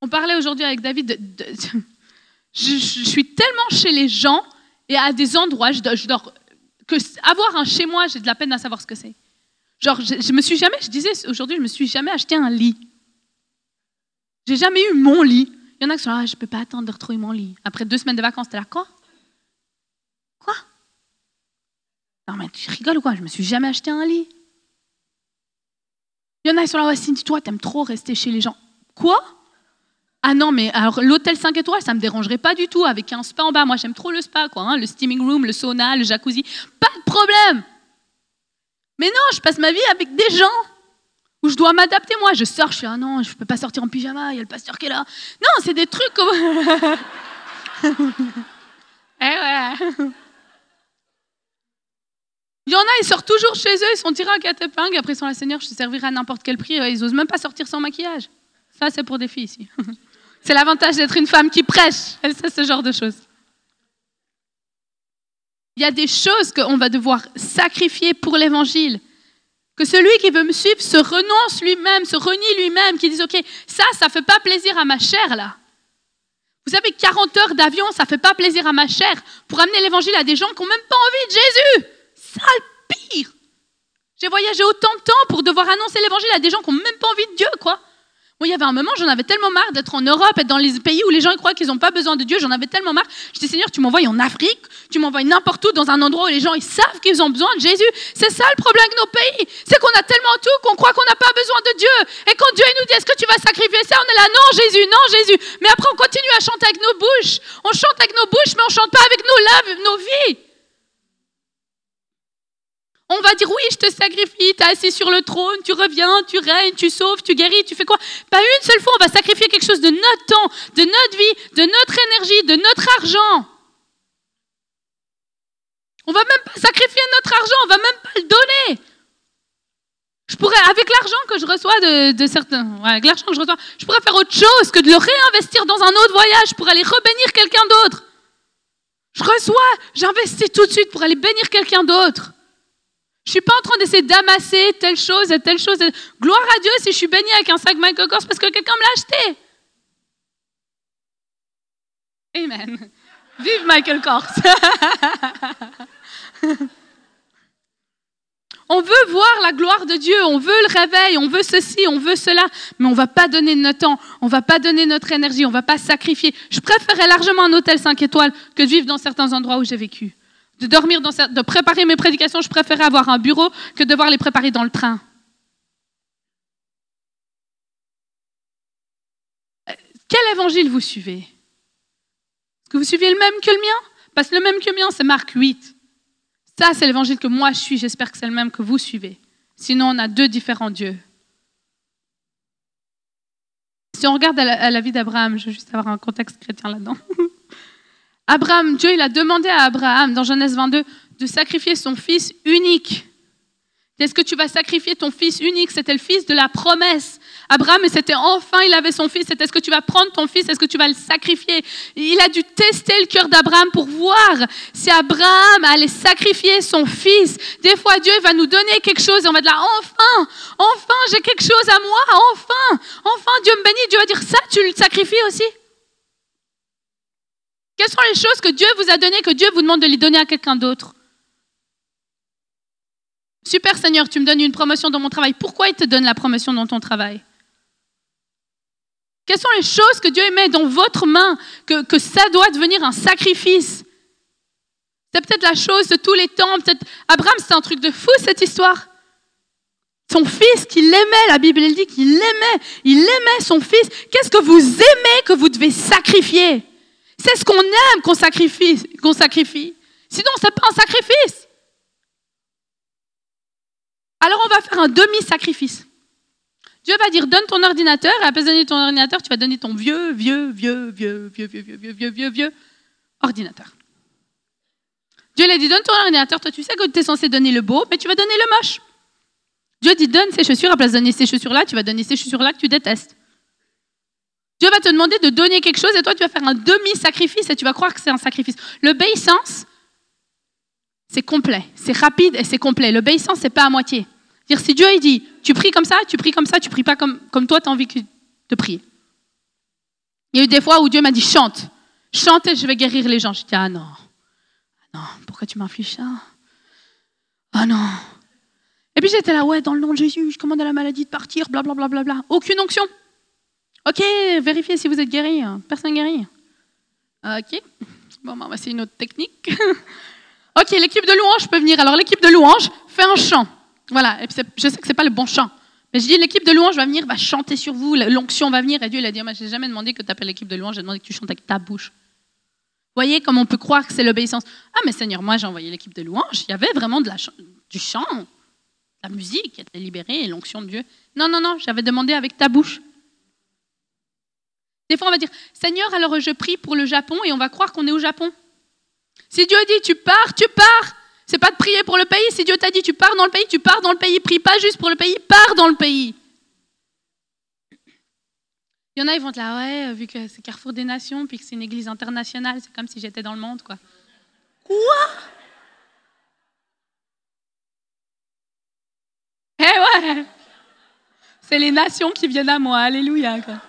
On parlait aujourd'hui avec David <laughs> je, suis tellement chez les gens et à des endroits, je dors, que avoir un chez moi, j'ai de la peine à savoir ce que c'est. Genre, je, je, me suis jamais, je disais aujourd'hui, je me suis jamais acheté un lit. J'ai jamais eu mon lit. Il y en a qui sont là, je ne peux pas attendre de retrouver mon lit. Après deux semaines de vacances, t'es là, quoi? Quoi? Non, mais tu rigoles ou quoi? Je me suis jamais acheté un lit. Il y en a qui sont là, ouais, Cindy, toi, t'aimes trop rester chez les gens. Quoi? Ah non, mais alors l'hôtel 5 étoiles, ça me dérangerait pas du tout avec un spa en bas. Moi, j'aime trop le spa, quoi. Hein, le steaming room, le sauna, le jacuzzi. Pas de problème. Mais non, je passe ma vie avec des gens où je dois m'adapter moi. Je sors, je suis ah non, je peux pas sortir en pyjama, il y a le pasteur qui est là. Non, c'est des trucs comme... <laughs> eh ouais. Il y en a, ils sortent toujours chez eux, ils sont tirés en cataping, après ils sont là, Seigneur, je te servirai à n'importe quel prix, ils osent même pas sortir sans maquillage. Ça, c'est pour des filles ici. <laughs> c'est l'avantage d'être une femme qui prêche, c'est ce genre de choses. Il y a des choses qu'on va devoir sacrifier pour l'évangile. Que celui qui veut me suivre se renonce lui-même, se renie lui-même, qui dise, OK, ça, ça ne fait pas plaisir à ma chair, là. Vous savez, 40 heures d'avion, ça ne fait pas plaisir à ma chair pour amener l'évangile à des gens qui n'ont même pas envie de Jésus. Ça, le pire. J'ai voyagé autant de temps pour devoir annoncer l'évangile à des gens qui n'ont même pas envie de Dieu, quoi. Il y avait un moment, j'en avais tellement marre d'être en Europe, être dans les pays où les gens croient qu'ils n'ont pas besoin de Dieu. J'en avais tellement marre. Je dis, Seigneur, tu m'envoies en Afrique, tu m'envoies n'importe où, dans un endroit où les gens ils savent qu'ils ont besoin de Jésus. C'est ça le problème de nos pays. C'est qu'on a tellement tout qu'on croit qu'on n'a pas besoin de Dieu. Et quand Dieu nous dit, est-ce que tu vas sacrifier ça? On est là, non, Jésus, non, Jésus. Mais après, on continue à chanter avec nos bouches. On chante avec nos bouches, mais on chante pas avec nos lèvres, nos vies. On va dire oui, je te sacrifie, tu assis sur le trône, tu reviens, tu règnes, tu sauves, tu guéris, tu fais quoi? Pas une seule fois, on va sacrifier quelque chose de notre temps, de notre vie, de notre énergie, de notre argent. On va même pas sacrifier notre argent, on va même pas le donner. Je pourrais, avec l'argent que je reçois de, certains, avec l'argent que je reçois, je pourrais faire autre chose que de le réinvestir dans un autre voyage pour aller rebénir quelqu'un d'autre. Je reçois, j'investis tout de suite pour aller bénir quelqu'un d'autre. Je suis pas en train d'essayer d'amasser telle chose et telle chose. Gloire à Dieu si je suis bénie avec un sac Michael Kors parce que quelqu'un me l'a acheté. Amen. Vive Michael Kors. <laughs> On veut voir la gloire de Dieu, on veut le réveil, on veut ceci, on veut cela, mais on va pas donner notre temps, on va pas donner notre énergie, on va pas sacrifier. Je préférais largement un hôtel 5 étoiles que de vivre dans certains endroits où j'ai vécu. De dormir dans cer- de préparer mes prédications, je préférais avoir un bureau que devoir les préparer dans le train. Euh, Quel évangile vous suivez? Est-ce que vous suivez le même que le mien? Parce que le même que le mien, c'est Marc 8. Ça, c'est l'évangile que moi je suis. J'espère que c'est le même que vous suivez. Sinon, on a deux différents dieux. Si on regarde à la, à la vie d'Abraham, je veux juste avoir un contexte chrétien là-dedans. <laughs> Abraham, Dieu, il a demandé à Abraham, dans Genèse 22, de sacrifier son fils unique. Est-ce que tu vas sacrifier ton fils unique? C'était le fils de la promesse. Abraham, c'était enfin, il avait son fils. C'était est-ce que tu vas prendre ton fils? Est-ce que tu vas le sacrifier? Il a dû tester le cœur d'Abraham pour voir si Abraham allait sacrifier son fils. Des fois, Dieu va nous donner quelque chose et on va dire enfin, enfin, j'ai quelque chose à moi, enfin, enfin, Dieu me bénit. Dieu va dire ça, tu le sacrifies aussi? Quelles sont les choses que Dieu vous a données, que Dieu vous demande de les donner à quelqu'un d'autre? Super Seigneur, tu me donnes une promotion dans mon travail. Pourquoi il te donne la promotion dans ton travail? Quelles sont les choses que Dieu met dans votre main, que, ça doit devenir un sacrifice? C'est peut-être la chose de tous les temps. Peut-être Abraham, c'est un truc de fou cette histoire. Son fils qu'il aimait, la Bible dit qu'il l'aimait, il aimait son fils. Qu'est-ce que vous aimez que vous devez sacrifier? C'est ce qu'on aime qu'on sacrifie, qu'on sacrifie. Sinon, c'est pas un sacrifice. Alors on va faire un demi-sacrifice. Dieu va dire donne ton ordinateur et à place de donner ton ordinateur, tu vas donner ton vieux, vieux, vieux, vieux, vieux, vieux, vieux, vieux, vieux, vieux, vieux ordinateur. Dieu lui a dit donne ton ordinateur, toi tu sais que tu es censé donner le beau, mais tu vas donner le moche. Dieu dit donne ces chaussures à place de donner ces chaussures-là, tu vas donner ces chaussures-là que tu détestes. Dieu va te demander de donner quelque chose et toi tu vas faire un demi-sacrifice et tu vas croire que c'est un sacrifice. L'obéissance, c'est complet, c'est rapide et c'est complet. L'obéissance, c'est pas à moitié. Dire si Dieu il dit, tu pries comme ça, tu pries comme ça, tu pries pas comme, comme toi, tu as envie de prier. Il y a eu des fois où Dieu m'a dit, chante, chante et je vais guérir les gens. Je dis, ah non, ah non, pourquoi tu m'infliges ça? Ah non. Et puis j'étais là, ouais, dans le nom de Jésus, je commande à la maladie de partir, blablabla. Bla, bla, bla. Aucune onction. Ok, vérifiez si vous êtes guéri. Personne guéri. Ok. Bon, c'est une autre technique. <laughs> Ok, l'équipe de louange peut venir. Alors l'équipe de louange fait un chant. Voilà, je sais que c'est pas le bon chant. Mais je dis l'équipe de louange va venir, va chanter sur vous, l'onction va venir. Et Dieu il a dit, moi j'ai jamais demandé que tu appelles l'équipe de louange, j'ai demandé que tu chantes avec ta bouche. Voyez comme on peut croire que c'est l'obéissance? Ah mais Seigneur, moi j'ai envoyé l'équipe de louange, il y avait vraiment de la du chant, la musique qui était libérée l'onction de Dieu. Non, non, non, j'avais demandé avec ta bouche. Des fois on va dire, Seigneur, alors je prie pour le Japon et on va croire qu'on est au Japon. Si Dieu dit tu pars, tu pars. C'est pas de prier pour le pays. Si Dieu t'a dit tu pars dans le pays, tu pars dans le pays. Prie pas juste pour le pays, pars dans le pays. Il y en a, ils vont être là, ouais, vu que c'est Carrefour des Nations, puis que c'est une église internationale, c'est comme si j'étais dans le monde, quoi. Quoi? Eh ouais C'est les nations qui viennent à moi, alléluia, quoi.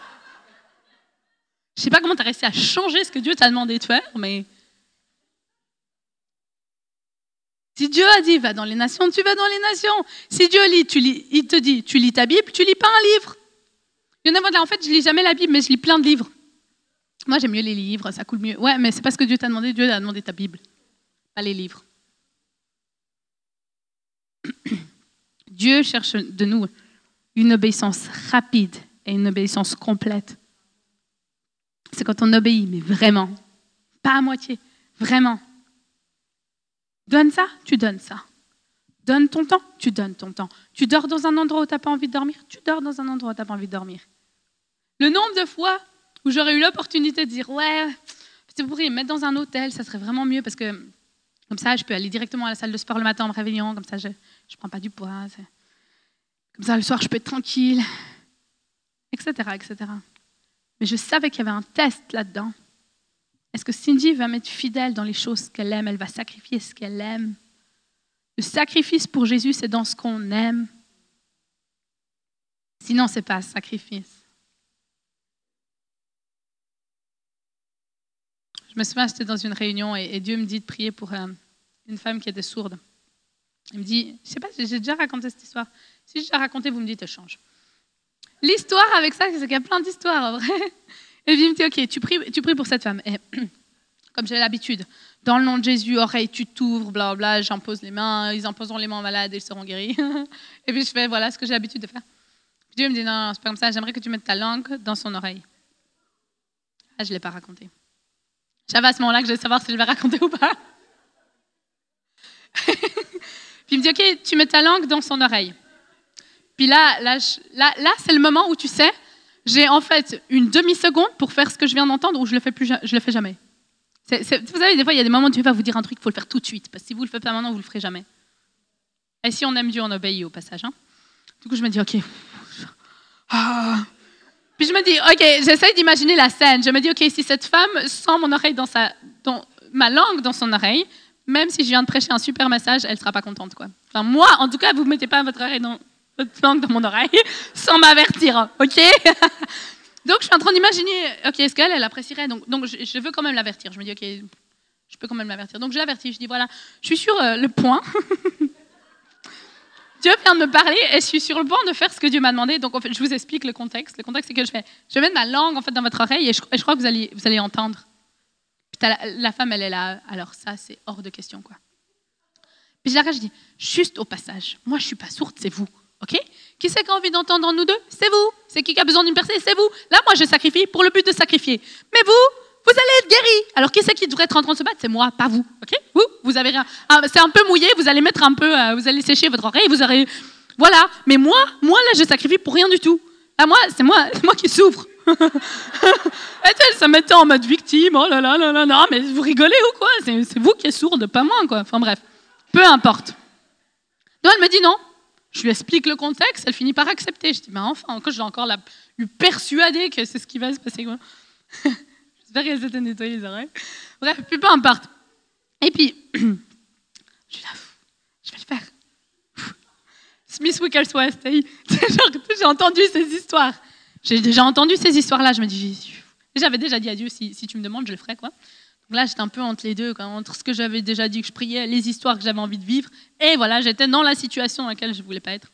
Je sais pas comment tu as réussi à changer ce que Dieu t'a demandé de faire, mais Si Dieu a dit va dans les nations, tu vas dans les nations. Si Dieu lit, tu lis, il te dit tu lis ta Bible, tu lis pas un livre. Il y en a là, en fait, je lis jamais la Bible, mais je lis plein de livres. Moi, j'aime mieux les livres, ça coule mieux. Ouais, mais c'est parce que Dieu t'a demandé, Dieu a demandé ta Bible, pas les livres. <coughs> Dieu cherche de nous une obéissance rapide et une obéissance complète. C'est quand on obéit, mais vraiment, pas à moitié, vraiment. Donne ça, tu donnes ça. Donne ton temps, tu donnes ton temps. Tu dors dans un endroit où tu n'as pas envie de dormir, tu dors dans un endroit où tu n'as pas envie de dormir. Le nombre de fois où j'aurais eu l'opportunité de dire Ouais, vous pourriez me mettre dans un hôtel, ça serait vraiment mieux parce que comme ça, je peux aller directement à la salle de sport le matin en me réveillant, comme ça, je ne prends pas du poids. Comme ça, le soir, je peux être tranquille, etc., etc. Mais je savais qu'il y avait un test là-dedans. Est-ce que Cindy va m'être fidèle dans les choses qu'elle aime? Elle va sacrifier ce qu'elle aime? Le sacrifice pour Jésus, c'est dans ce qu'on aime. Sinon, ce n'est pas un sacrifice. Je me souviens, j'étais dans une réunion et, Dieu me dit de prier pour euh, une femme qui était sourde. Il me dit, je sais pas, j'ai déjà raconté cette histoire. Si j'ai déjà raconté, vous me dites, change. L'histoire avec ça, c'est qu'il y a plein d'histoires, en vrai. Et puis il me dit, ok, tu pries, tu pries pour cette femme. Et <clears throat> comme j'ai l'habitude, dans le nom de Jésus, oreille, tu t'ouvres, blablabla, j'impose les mains, ils imposeront les mains malades et ils seront guéris. <laughs> et puis je fais, voilà ce que j'ai l'habitude de faire. Dieu me dit, non, non c'est pas comme ça, j'aimerais que tu mettes ta langue dans son oreille. Ah, je ne l'ai pas raconté. J'avais à ce moment-là que je vais savoir si je vais raconter ou pas. <laughs> puis il me dit, ok, tu mets ta langue dans son oreille. Puis là, là, là, c'est le moment où tu sais, j'ai en fait une demi-seconde pour faire ce que je viens d'entendre ou je le fais plus, je le fais jamais. vous savez, des fois, il y a des moments où Dieu va vous dire un truc, il faut le faire tout de suite. Parce que si vous le faites pas maintenant, vous le ferez jamais. Et si on aime Dieu, on obéit au passage. Hein. Du coup, je me dis, ok. Ah. Puis je me dis, ok, j'essaye d'imaginer la scène. Je me dis, ok, si cette femme sent mon oreille dans sa, dans, ma langue dans son oreille, même si je viens de prêcher un super message, elle sera pas contente, quoi. Enfin, moi, en tout cas, vous mettez pas votre oreille dans langue dans mon oreille <laughs> sans m'avertir, ok? <laughs> Donc je suis en train d'imaginer, ok, est-ce qu'elle, elle apprécierait? Donc, je, veux quand même l'avertir. Je me dis, ok, je peux quand même l'avertir. Donc je l'avertis. Je dis, voilà, je suis sur euh, le point. <laughs> Dieu vient de me parler et je suis sur le point de faire ce que Dieu m'a demandé. Donc en fait, je vous explique le contexte. Le contexte, c'est que je fais, je mettre ma langue en fait dans votre oreille et je, crois que vous allez, vous allez entendre. La, la, femme, elle est là. Alors ça, c'est hors de question, quoi. Puis je l'arrête, je dis, juste au passage, moi je suis pas sourde, c'est vous. OK? Qui c'est qui a envie d'entendre nous deux? C'est vous. C'est qui qui a besoin d'une personne C'est vous. Là, moi, je sacrifie pour le but de sacrifier. Mais vous, vous allez être guéri. Alors, qui c'est qui devrait être en train de se battre? C'est moi, pas vous. OK? Vous, vous avez rien. Ah, c'est un peu mouillé, vous allez mettre un peu, euh, vous allez sécher votre oreille, vous aurez. Voilà. Mais moi, moi, là, je sacrifie pour rien du tout. Là, moi, c'est moi, moi qui souffre. elle se mettait en mode victime. Oh là là là là, non, mais vous rigolez ou quoi? C'est vous qui êtes sourde, pas moi, quoi. Enfin, bref. Peu importe. Donc, elle me dit non. Je lui explique le contexte, elle finit par accepter. Je dis, mais enfin, encore, je vais encore la, lui persuader que c'est ce qui va se passer. <laughs> J'espère qu'elle s'était nettoyée les oreilles. Bref, puis peu importe. Et puis, <clears throat> je suis là, je vais le faire. Smith Wickersworth, <laughs> j'ai entendu ces histoires. J'ai déjà entendu ces histoires-là. Je me dis, j'avais déjà dit à Dieu, si, si, tu me demandes, je le ferai. Quoi là, j'étais un peu entre les deux, entre ce que j'avais déjà dit que je priais, les histoires que j'avais envie de vivre, et voilà, j'étais dans la situation dans laquelle je ne voulais pas être.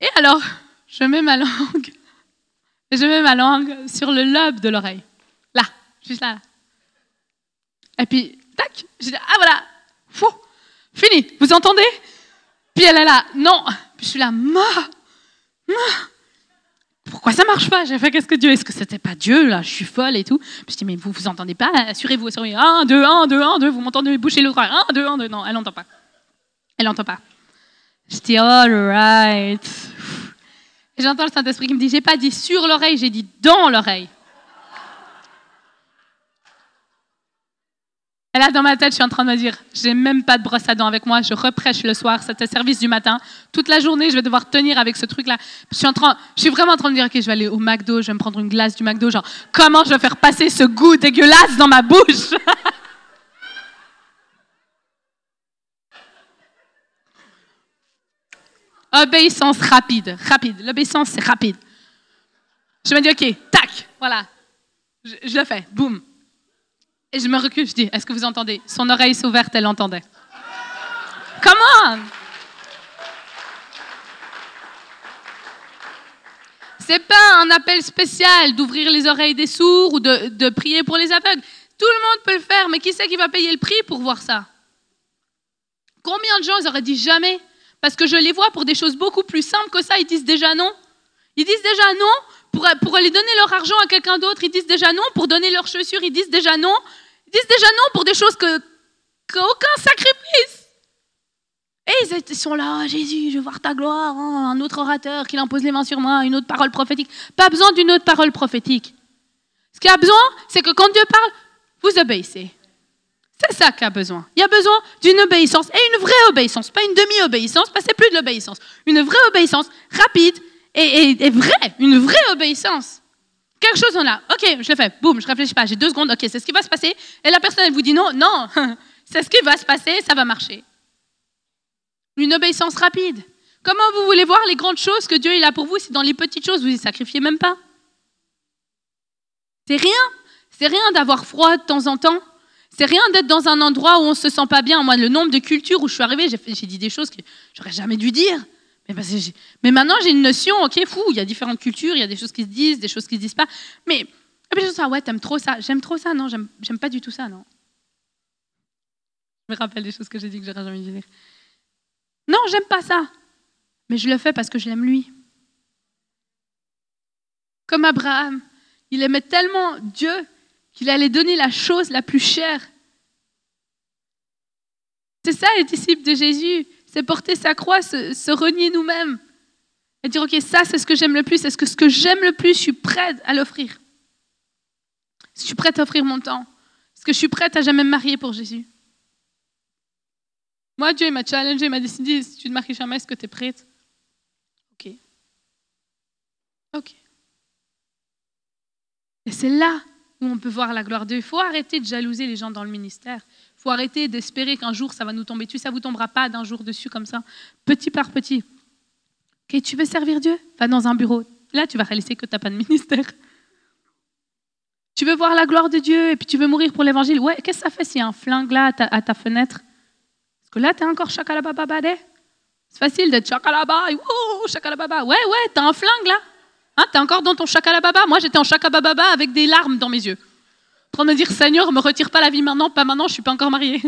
Et alors, je mets ma langue, <laughs> je mets ma langue sur le lobe de l'oreille, là, juste là. Et puis, tac, je dis, ah voilà, fou, fini, vous entendez? Puis elle est là, non, puis je suis là, ma, ma, pourquoi ça marche pas? J'ai fait qu'est-ce que Dieu? Est-ce que c'était pas Dieu là? Je suis folle et tout. Puis je dis mais vous vous entendez pas? Assurez-vous, assurez-vous. Un, deux, un, deux, un, deux. Vous m'entendez boucher droit. Un, deux, un, deux. Non, elle n'entend pas. Elle n'entend pas. Je dis all right. J'entends le Saint-Esprit qui me dit j'ai pas dit sur l'oreille, j'ai dit dans l'oreille. Et là, dans ma tête, je suis en train de me dire, j'ai même pas de brosse à dents avec moi, je reprêche le soir, c'était service du matin. Toute la journée, je vais devoir tenir avec ce truc-là. Je suis, je suis vraiment en train de dire, ok, je vais aller au McDo, je vais me prendre une glace du McDo, genre, comment je vais faire passer ce goût dégueulasse dans ma bouche? <laughs> Obéissance rapide, rapide. L'obéissance, c'est rapide. Je me dis, ok, tac, voilà. Je, je le fais, boum. Je me recule, je dis, est-ce que vous entendez? Son oreille s'est ouverte, elle entendait. Comment C'est pas un appel spécial d'ouvrir les oreilles des sourds ou de, de, prier pour les aveugles. Tout le monde peut le faire, mais qui c'est qui va payer le prix pour voir ça? Combien de gens ils auraient dit jamais? Parce que je les vois pour des choses beaucoup plus simples que ça, ils disent déjà non. Ils disent déjà non pour, pour aller donner leur argent à quelqu'un d'autre, ils disent déjà non pour donner leurs chaussures, ils disent déjà non disent déjà non pour des choses que qu'aucun sacrifice. Et ils sont là, Jésus, je veux voir ta gloire, hein, un autre orateur qui impose les mains sur moi, une autre parole prophétique. Pas besoin d'une autre parole prophétique. Ce qu'il a besoin, c'est que quand Dieu parle, vous obéissez. C'est ça qu'il a besoin. Il y a besoin d'une obéissance, et une vraie obéissance, pas une demi-obéissance, parce que c'est plus de l'obéissance. Une vraie obéissance, rapide et, et vraie, une vraie obéissance. Quelque chose en a. Ok, je le fais. Boum, je réfléchis pas. J'ai deux secondes. Ok, c'est ce qui va se passer. Et la personne, elle vous dit non, non, <laughs> c'est ce qui va se passer, ça va marcher. Une obéissance rapide. Comment vous voulez voir les grandes choses que Dieu il a pour vous si dans les petites choses vous ne sacrifiez même pas? C'est rien. C'est rien d'avoir froid de temps en temps. C'est rien d'être dans un endroit où on se sent pas bien. Moi, le nombre de cultures où je suis arrivée, j'ai dit des choses que j'aurais jamais dû dire. Mais, mais maintenant, j'ai une notion, ok, fou, il y a différentes cultures, il y a des choses qui se disent, des choses qui se disent pas. Mais, je me dis, ouais, t'aimes trop ça. J'aime trop ça, non, j'aime pas du tout ça, non? Je me rappelle des choses que j'ai dit que j'aurais jamais dû dire. Non, j'aime pas ça. Mais je le fais parce que je l'aime lui. Comme Abraham, il aimait tellement Dieu qu'il allait donner la chose la plus chère. C'est ça les disciples de Jésus, c'est porter sa croix, se, renier nous-mêmes et dire, OK, ça c'est ce que j'aime le plus, est-ce que ce que j'aime le plus, je suis prête à l'offrir? Je suis prête à offrir mon temps Est-ce que je suis prête à jamais me marier pour Jésus? Moi, Dieu m'a challengé, il m'a décidé, si tu te maries jamais, est-ce que tu es prête? OK. OK. Et c'est là où on peut voir la gloire de Dieu. Il faut arrêter de jalouser les gens dans le ministère. Faut arrêter d'espérer qu'un jour ça va nous tomber dessus. Ça vous tombera pas d'un jour dessus comme ça, petit par petit. Ok, tu veux servir Dieu? Va dans un bureau. Là, tu vas réaliser que tu n'as pas de ministère. Tu veux voir la gloire de Dieu et puis tu veux mourir pour l'évangile? Ouais, qu'est-ce que ça fait s'il y a un flingue là à ta, fenêtre? Parce que là, tu es encore chakalabababade. C'est facile d'être chakalaba, chakalababa. Ouais, ouais, tu as un flingue là. Hein, T'es encore dans ton chakalababa Moi, j'étais en chakabababa avec des larmes dans mes yeux. Train de dire, Seigneur, me retire pas la vie maintenant, pas maintenant, je suis pas encore mariée.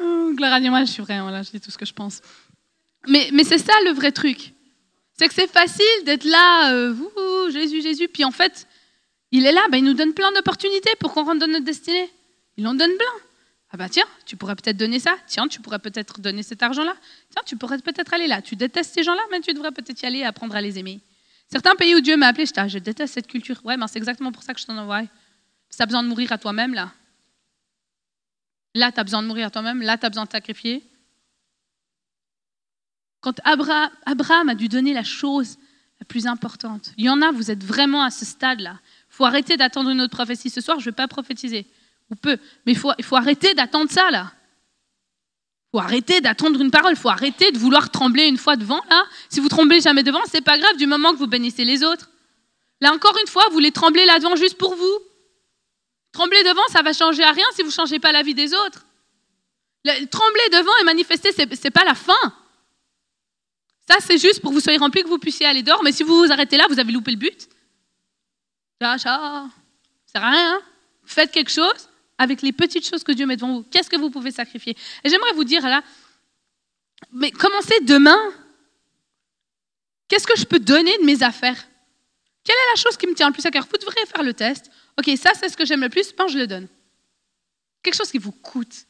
Gloire à Dieu, moi je suis rien, voilà, je dis tout ce que je pense. Mais, mais c'est ça le vrai truc. C'est que c'est facile d'être là, euh, Jésus, Jésus, puis en fait, il est là, ben, il nous donne plein d'opportunités pour qu'on rentre dans notre destinée. Il en donne plein. Ah bah tiens, tu pourrais peut-être donner ça. Tiens, tu pourrais peut-être donner cet argent-là. Tiens, tu pourrais peut-être aller là. Tu détestes ces gens-là, mais tu devrais peut-être y aller et apprendre à les aimer. Certains pays où Dieu m'a appelé, je ah, je déteste cette culture. Ouais, mais c'est exactement pour ça que je t'en envoie. As besoin de mourir à toi-même, là. Là, tu as besoin de mourir à toi-même. Là, tu as besoin de sacrifier. Quand Abraham a dû donner la chose la plus importante, il y en a, vous êtes vraiment à ce stade-là faut arrêter d'attendre une autre prophétie. Ce soir, je ne vais pas prophétiser. Ou peu. Mais il faut, faut arrêter d'attendre ça, là. Il faut arrêter d'attendre une parole. Il faut arrêter de vouloir trembler une fois devant, là. Si vous tremblez jamais devant, c'est pas grave du moment que vous bénissez les autres. Là, encore une fois, vous voulez trembler là devant juste pour vous. Trembler devant, ça va changer à rien si vous ne changez pas la vie des autres. trembler devant et manifester, ce n'est pas la fin. Ça, c'est juste pour que vous soyez remplis, que vous puissiez aller dehors. Mais si vous vous arrêtez là, vous avez loupé le but. Ça, ça, sert à rien. Hein. Faites quelque chose avec les petites choses que Dieu met devant vous. Qu'est-ce que vous pouvez sacrifier? Et j'aimerais vous dire là, mais commencez demain. Qu'est-ce que je peux donner de mes affaires? Quelle est la chose qui me tient le plus à cœur? Vous devriez faire le test. Ok, ça c'est ce que j'aime le plus, ben, je le donne. Quelque chose qui vous coûte.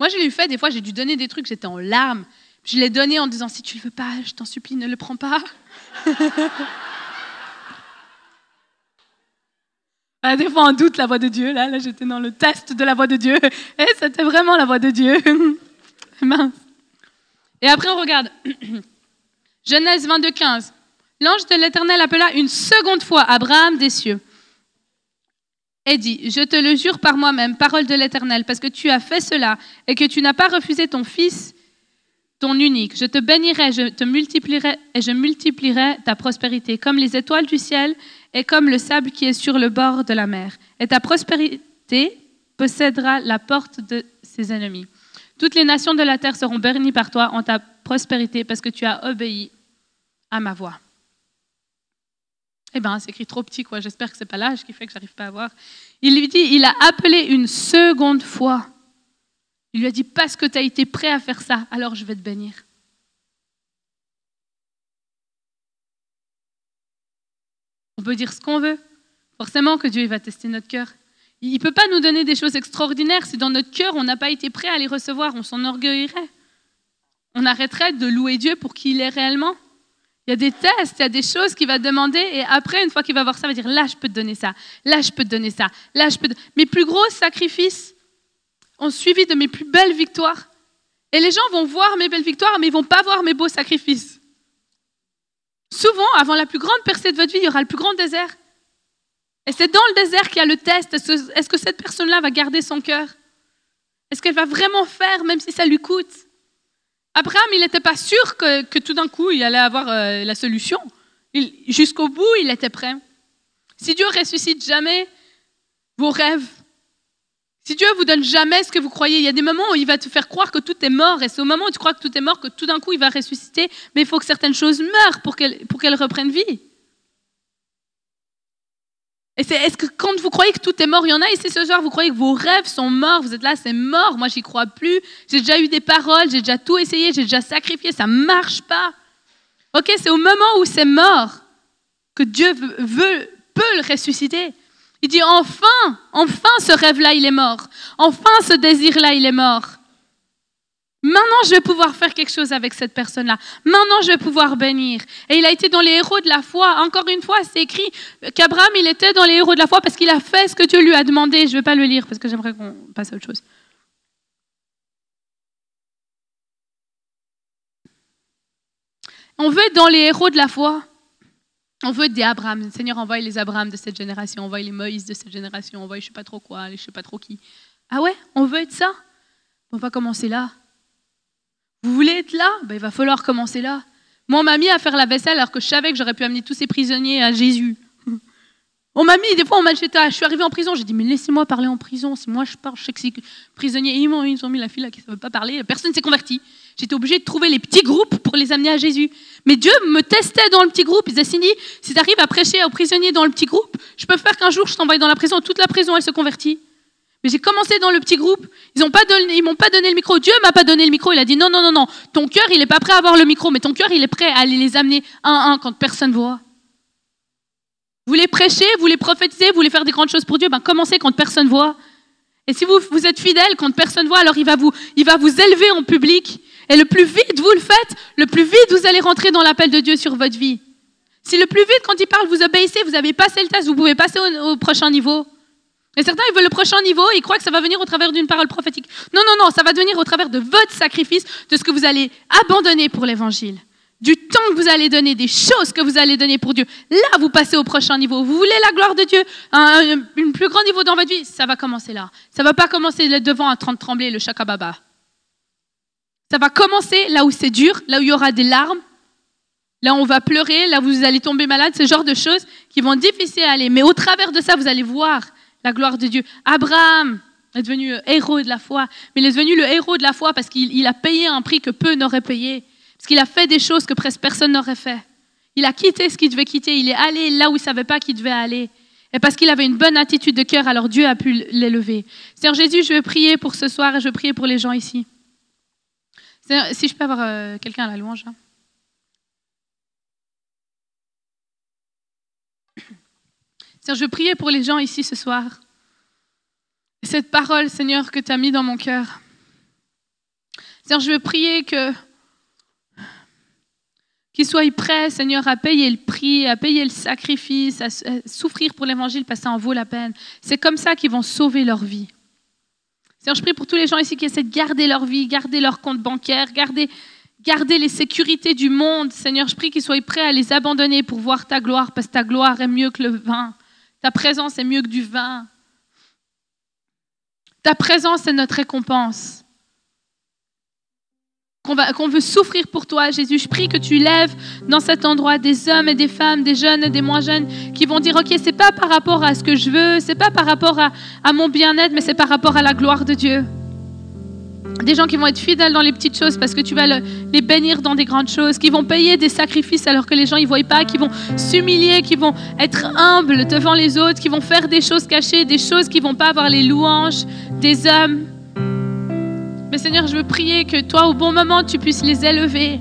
Moi, je l'ai fait, des fois, j'ai dû donner des trucs, j'étais en larmes. Je l'ai donné en disant, si tu ne le veux pas, je t'en supplie, ne le prends pas. <laughs> Ah, des fois, on doute la voix de Dieu. Là, j'étais dans le test de la voix de Dieu. <laughs> Et c'était vraiment la voix de Dieu. <laughs> Mince. Et après, on regarde. <clears throat> Genèse 22, 15. L'ange de l'Éternel appela une seconde fois Abraham des cieux et dit, je te le jure par moi-même, parole de l'Éternel, parce que tu as fait cela et que tu n'as pas refusé ton fils, ton unique. Je te bénirai, je te multiplierai et je multiplierai ta prospérité comme les étoiles du ciel est comme le sable qui est sur le bord de la mer. Et ta prospérité possédera la porte de ses ennemis. Toutes les nations de la terre seront bénies par toi en ta prospérité parce que tu as obéi à ma voix. Eh bien, c'est écrit trop petit, quoi. J'espère que ce n'est pas l'âge qui fait que j'arrive pas à voir. Il lui dit, il a appelé une seconde fois. Il lui a dit, parce que tu as été prêt à faire ça, alors je vais te bénir. On peut dire ce qu'on veut. Forcément que Dieu va tester notre cœur. Il ne peut pas nous donner des choses extraordinaires si dans notre cœur on n'a pas été prêt à les recevoir. On s'enorgueillerait. On arrêterait de louer Dieu pour qui il est réellement. Il y a des tests, il y a des choses qu'il va demander et après, une fois qu'il va voir ça, il va dire là je peux te donner ça, là je peux te donner ça, là je peux. Te... Mes plus gros sacrifices ont suivi de mes plus belles victoires. Et les gens vont voir mes belles victoires, mais ils vont pas voir mes beaux sacrifices. Souvent, avant la plus grande percée de votre vie, il y aura le plus grand désert. Et c'est dans le désert qu'il y a le test. Est-ce que cette personne-là va garder son cœur? Est-ce qu'elle va vraiment faire, même si ça lui coûte? Abraham, il n'était pas sûr que, que, tout d'un coup, il allait avoir euh, la solution. Jusqu'au bout, il était prêt. Si Dieu ressuscite jamais vos rêves, si Dieu vous donne jamais ce que vous croyez, il y a des moments où il va te faire croire que tout est mort, et c'est au moment où tu crois que tout est mort que tout d'un coup il va ressusciter, mais il faut que certaines choses meurent pour qu'elles reprennent vie. Et c'est est-ce que quand vous croyez que tout est mort, il y en a ici ce soir, vous croyez que vos rêves sont morts, vous êtes là, c'est mort, moi j'y crois plus, j'ai déjà eu des paroles, j'ai déjà tout essayé, j'ai déjà sacrifié, ça marche pas. Ok, c'est au moment où c'est mort que Dieu veut, peut le ressusciter. Il dit enfin, enfin ce rêve-là, il est mort. Enfin ce désir-là, il est mort. Maintenant, je vais pouvoir faire quelque chose avec cette personne-là. Maintenant, je vais pouvoir bénir. Et il a été dans les héros de la foi. Encore une fois, c'est écrit qu'Abraham, il était dans les héros de la foi parce qu'il a fait ce que Dieu lui a demandé. Je ne vais pas le lire parce que j'aimerais qu'on passe à autre chose. On veut être dans les héros de la foi. On veut des Abraham. Seigneur, envoie les Abraham de cette génération, envoie les Moïse de cette génération, envoie je sais pas trop quoi, je sais pas trop qui. Ah ouais, on veut être ça? On va commencer là. Vous voulez être là? Ben, Il va falloir commencer là. Moi, on m'a mis à faire la vaisselle alors que je savais que j'aurais pu amener tous ces prisonniers à Jésus. On m'a mis, des fois, on m'a je suis arrivée en prison, j'ai dit, mais laissez-moi parler en prison, si moi je parle, je sais que c'est prisonnier. ils m'ont ils ont mis la fille là qui ne veut pas parler, personne ne s'est converti. J'étais obligée de trouver les petits groupes pour les amener à Jésus. Mais Dieu me testait dans le petit groupe. Il disait, Cindy, si tu arrives à prêcher aux prisonniers dans le petit groupe, je peux faire qu'un jour je t'envoie dans la prison, toute la prison elle se convertit. Mais j'ai commencé dans le petit groupe. Ils ne ils m'ont pas donné le micro. Dieu m'a pas donné le micro. Il a dit non, non, non, non. Ton cœur, il n'est pas prêt à avoir le micro, mais ton cœur, il est prêt à aller les amener un à un quand personne voit. Vous voulez prêcher, vous voulez prophétiser, vous voulez faire des grandes choses pour Dieu, ben commencez quand personne voit. Et si vous, vous êtes fidèle quand personne voit, alors il va, vous, il va vous élever en public. Et le plus vite vous le faites, le plus vite vous allez rentrer dans l'appel de Dieu sur votre vie. Si le plus vite, quand il parle, vous obéissez, vous avez passé le test, vous pouvez passer au prochain niveau. Et certains, ils veulent le prochain niveau, ils croient que ça va venir au travers d'une parole prophétique. Non, non, non, ça va venir au travers de votre sacrifice, de ce que vous allez abandonner pour l'évangile. Du temps que vous allez donner, des choses que vous allez donner pour Dieu. Là, vous passez au prochain niveau. Vous voulez la gloire de Dieu, un, plus grand niveau dans votre vie, ça va commencer là. Ça ne va pas commencer devant un train de trembler, le chakababa. Ça va commencer là où c'est dur, là où il y aura des larmes, là où on va pleurer, là où vous allez tomber malade, ce genre de choses qui vont difficiles à aller. Mais au travers de ça, vous allez voir la gloire de Dieu. Abraham est devenu héros de la foi, mais il est devenu le héros de la foi parce qu'il a payé un prix que peu n'auraient payé, parce qu'il a fait des choses que presque personne n'aurait fait. Il a quitté ce qu'il devait quitter, il est allé là où il ne savait pas qu'il devait aller. Et parce qu'il avait une bonne attitude de cœur, alors Dieu a pu l'élever. Seigneur Jésus, je veux prier pour ce soir et je veux prier pour les gens ici. si je peux avoir euh, quelqu'un à la louange. Hein. Seigneur, je veux prier pour les gens ici ce soir. Cette parole, Seigneur, que tu as mis dans mon cœur. Seigneur, je veux prier que qu'ils soient prêts, Seigneur, à payer le prix, à payer le sacrifice, à souffrir pour l'évangile parce que ça en vaut la peine. C'est comme ça qu'ils vont sauver leur vie. Seigneur, je prie pour tous les gens ici qui essaient de garder leur vie, garder leur compte bancaire, garder, garder les sécurités du monde. Seigneur, je prie qu'ils soient prêts à les abandonner pour voir ta gloire parce que ta gloire est mieux que le vin. Ta présence est mieux que du vin. Ta présence est notre récompense. Qu'on veut souffrir pour toi, Jésus. Je prie que tu lèves dans cet endroit des hommes et des femmes, des jeunes et des moins jeunes, qui vont dire, OK, c'est pas par rapport à ce que je veux, c'est pas par rapport à mon bien-être, mais c'est par rapport à la gloire de Dieu. Des gens qui vont être fidèles dans les petites choses parce que tu vas les bénir dans des grandes choses, qui vont payer des sacrifices alors que les gens ne voient pas, qui vont s'humilier, qui vont être humbles devant les autres, qui vont faire des choses cachées, des choses qui vont pas avoir les louanges des hommes. Mais Seigneur, je veux prier que toi, au bon moment, tu puisses les élever.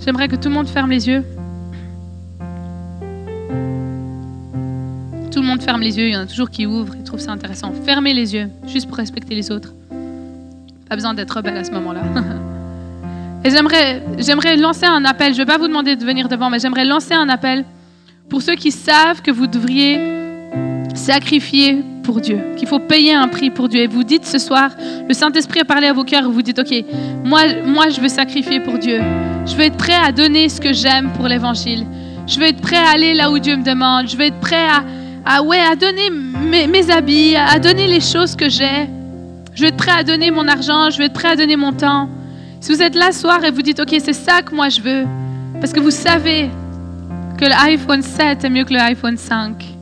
J'aimerais que tout le monde ferme les yeux. Tout le monde ferme les yeux, il y en a toujours qui ouvrent et trouvent ça intéressant. Fermez les yeux, juste pour respecter les autres. Pas besoin d'être rebelle à ce moment-là. <laughs> Et j'aimerais, j'aimerais lancer un appel. Je ne vais pas vous demander de venir devant, mais j'aimerais lancer un appel pour ceux qui savent que vous devriez sacrifier pour Dieu, qu'il faut payer un prix pour Dieu. Et vous dites ce soir, le Saint-Esprit a parlé à vos cœurs vous dites, OK, moi, moi je veux sacrifier pour Dieu. Je veux être prêt à donner ce que j'aime pour l'Évangile. Je veux être prêt à aller là où Dieu me demande. Je veux être prêt à, à, ouais, à donner mes, mes habits, à donner les choses que j'ai. Je veux être prêt à donner mon argent, je veux être prêt à donner mon temps. Si vous êtes là ce soir et vous dites, OK, c'est ça que moi je veux, parce que vous savez que l'iPhone 7 est mieux que l'iPhone 5.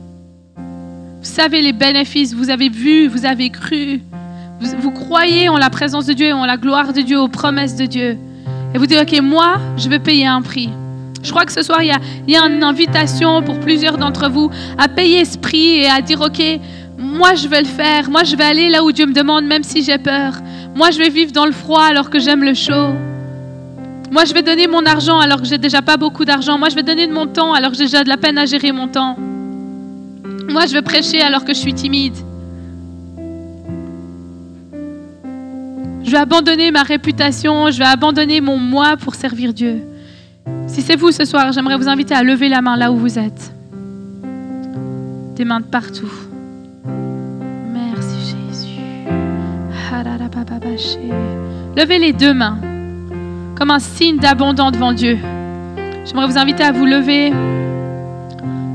Vous savez les bénéfices, vous avez vu, vous avez cru, vous, croyez en la présence de Dieu, en la gloire de Dieu, aux promesses de Dieu. Et vous dites, OK, moi, je vais payer un prix. Je crois que ce soir, il y a, il y a une invitation pour plusieurs d'entre vous à payer ce prix et à dire, OK, moi, je vais le faire. Moi, je vais aller là où Dieu me demande, même si j'ai peur. Moi, je vais vivre dans le froid alors que j'aime le chaud. Moi, je vais donner mon argent alors que j'ai déjà pas beaucoup d'argent. Moi, je vais donner de mon temps alors que j'ai déjà de la peine à gérer mon temps. Moi, je vais prêcher alors que je suis timide. Je vais abandonner ma réputation, je vais abandonner mon moi pour servir Dieu. Si c'est vous ce soir, j'aimerais vous inviter à lever la main là où vous êtes. Des mains de partout. Merci Jésus. Levez les deux mains comme un signe d'abondant devant Dieu. J'aimerais vous inviter à vous lever.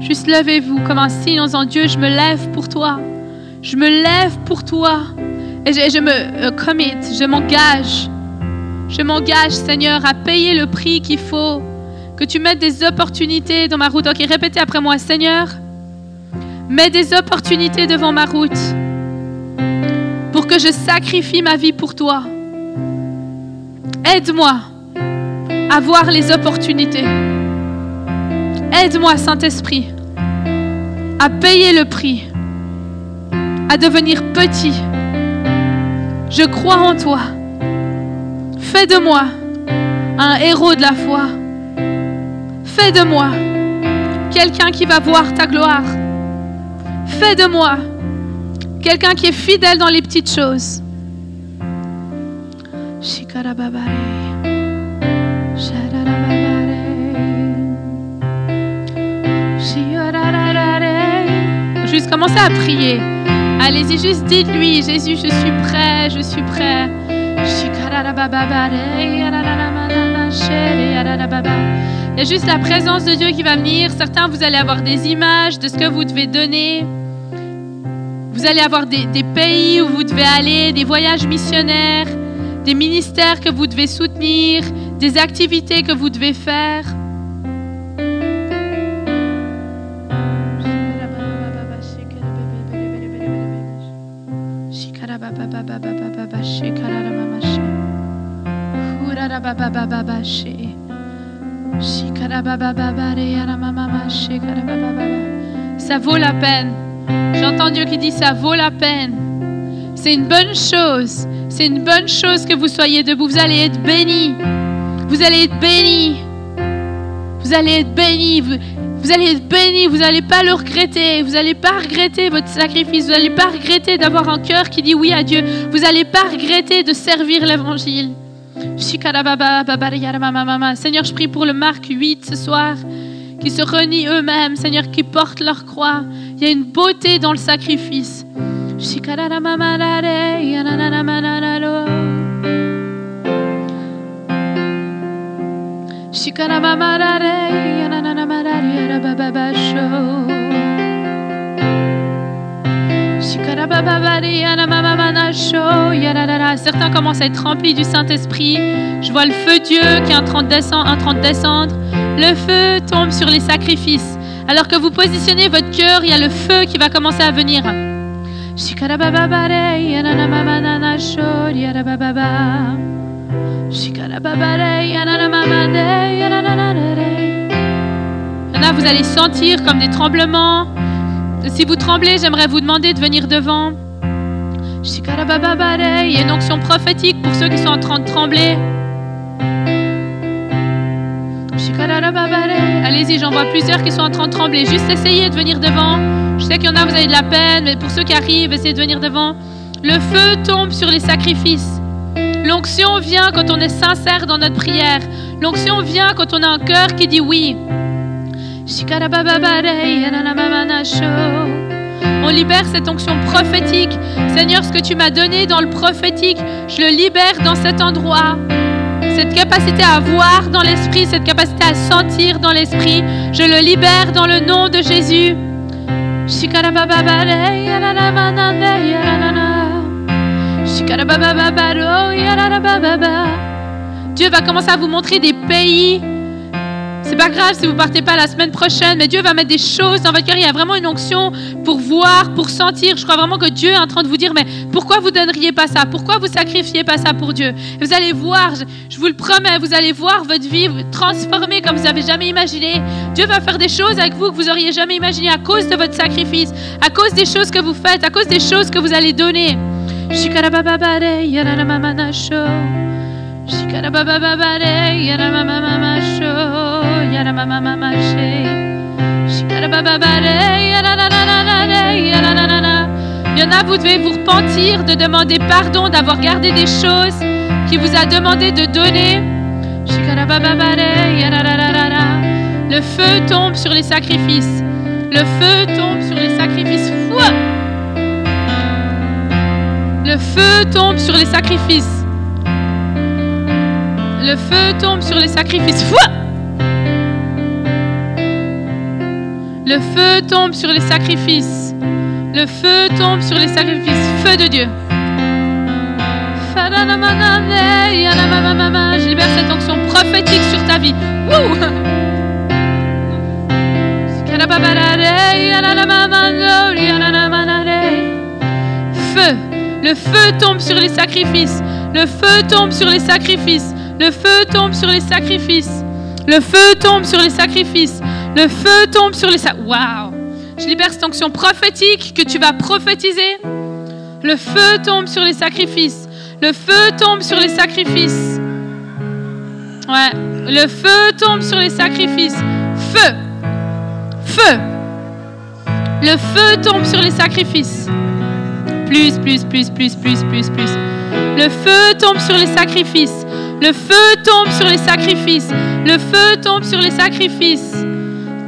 Juste levez-vous comme un signe en disant Dieu, je me lève pour toi. Je me lève pour toi. Et je, me euh, commit, je m'engage. Je m'engage, Seigneur, à payer le prix qu'il faut. Que tu mettes des opportunités dans ma route. Ok, répétez après moi, Seigneur, mets des opportunités devant ma route pour que je sacrifie ma vie pour toi. Aide-moi à voir les opportunités. Aide-moi, Saint-Esprit, à payer le prix, à devenir petit. Je crois en toi. Fais de moi un héros de la foi. Fais de moi quelqu'un qui va voir ta gloire. Fais de moi quelqu'un qui est fidèle dans les petites choses. Juste commencez à prier. Allez-y, juste dites-lui, Jésus, je suis prêt, je suis prêt. Il y a juste la présence de Dieu qui va venir. Certains, vous allez avoir des images de ce que vous devez donner. Vous allez avoir des, des pays où vous devez aller, des voyages missionnaires, des ministères que vous devez soutenir, des activités que vous devez faire. Ça vaut la peine. J'entends Dieu qui dit ça vaut la peine. C'est une bonne chose. C'est une bonne chose que vous soyez debout. Vous allez être bénis. Vous allez être bénis. Vous allez être bénis. Vous, allez être bénis. Vous n'allez pas le regretter. Vous n'allez pas regretter votre sacrifice. Vous n'allez pas regretter d'avoir un cœur qui dit oui à Dieu. Vous n'allez pas regretter de servir l'évangile. Seigneur, je prie pour le Marc 8 ce soir, qui se renient eux-mêmes, Seigneur, qui portent leur croix. Il y a une beauté dans le sacrifice. Certains commencent à être remplis du Saint-Esprit. Je vois le feu Dieu qui est en train de descendre. En train de descendre. Le feu tombe sur les sacrifices. Alors que vous positionnez votre cœur, il y a le feu qui va commencer à venir. Là, vous allez sentir comme des tremblements. Si vous tremblez, j'aimerais vous demander de venir devant. Il y a une onction prophétique pour ceux qui sont en train de trembler. Allez-y, j'en vois plusieurs qui sont en train de trembler. Juste essayez de venir devant. Je sais qu'il y en a, vous avez de la peine, mais pour ceux qui arrivent, essayez de venir devant. Le feu tombe sur les sacrifices. L'onction vient quand on est sincère dans notre prière. L'onction vient quand on a un cœur qui dit oui. On libère cette onction prophétique. Seigneur, ce que tu m'as donné dans le prophétique, je le libère dans cet endroit. Cette capacité à voir dans l'esprit, cette capacité à sentir dans l'esprit, je le libère dans le nom de Jésus. Dieu va commencer à vous montrer des pays. C'est pas grave si vous partez pas la semaine prochaine, mais Dieu va mettre des choses dans votre cœur. Il y a vraiment une onction pour voir, pour sentir. Je crois vraiment que Dieu est en train de vous dire, mais pourquoi vous donneriez pas ça? Pourquoi vous sacrifiez pas ça pour Dieu? Et Vous allez voir, je, vous le promets, vous allez voir votre vie transformée comme vous n'avez jamais imaginé. Dieu va faire des choses avec vous que vous auriez jamais imaginé à cause de votre sacrifice, à cause des choses que vous faites, à cause des choses que vous allez donner. Il y en a, vous devez vous repentir de demander pardon, d'avoir gardé des choses qu'il vous a demandé de donner. Le feu tombe sur les sacrifices. Le feu tombe sur les sacrifices. Le feu tombe sur les sacrifices. Le feu tombe sur les sacrifices. Le feu tombe sur les sacrifices. Le feu tombe sur les sacrifices. Feu de Dieu. Je libère cette onction prophétique sur ta vie. Feu. Le feu tombe sur les sacrifices. Le feu tombe sur les sacrifices. Le feu tombe sur les sacrifices. Le feu tombe sur les sacrifices. Le feu tombe sur les. Waouh! Je libère cette onction prophétique que tu vas prophétiser. Le feu tombe sur les sacrifices. Le feu tombe sur les sacrifices. Ouais. Le feu tombe sur les sacrifices. Feu. Feu. Le feu tombe sur les sacrifices. Plus, plus, plus, plus, plus, plus, plus. Le feu tombe sur les sacrifices. Le feu tombe sur les sacrifices. Le feu tombe sur les sacrifices.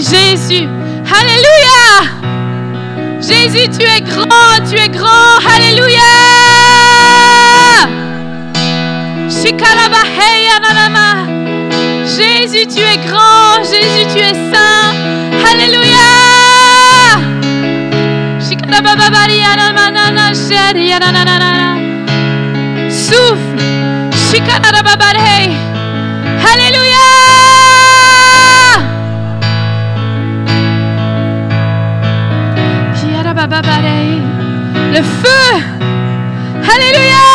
Jésus. Alléluia. Jésus, tu es grand, tu es grand. Alléluia. Jésus, tu es grand. Jésus, tu es saint. Alléluia. Souffle. Alléluia. Le feu. Alléluia.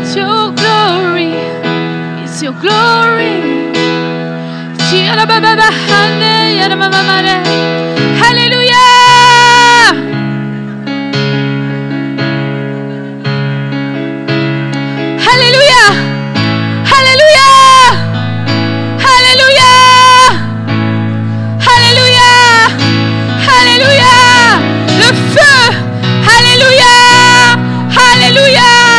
It's your glory. It's your glory. Hallelujah.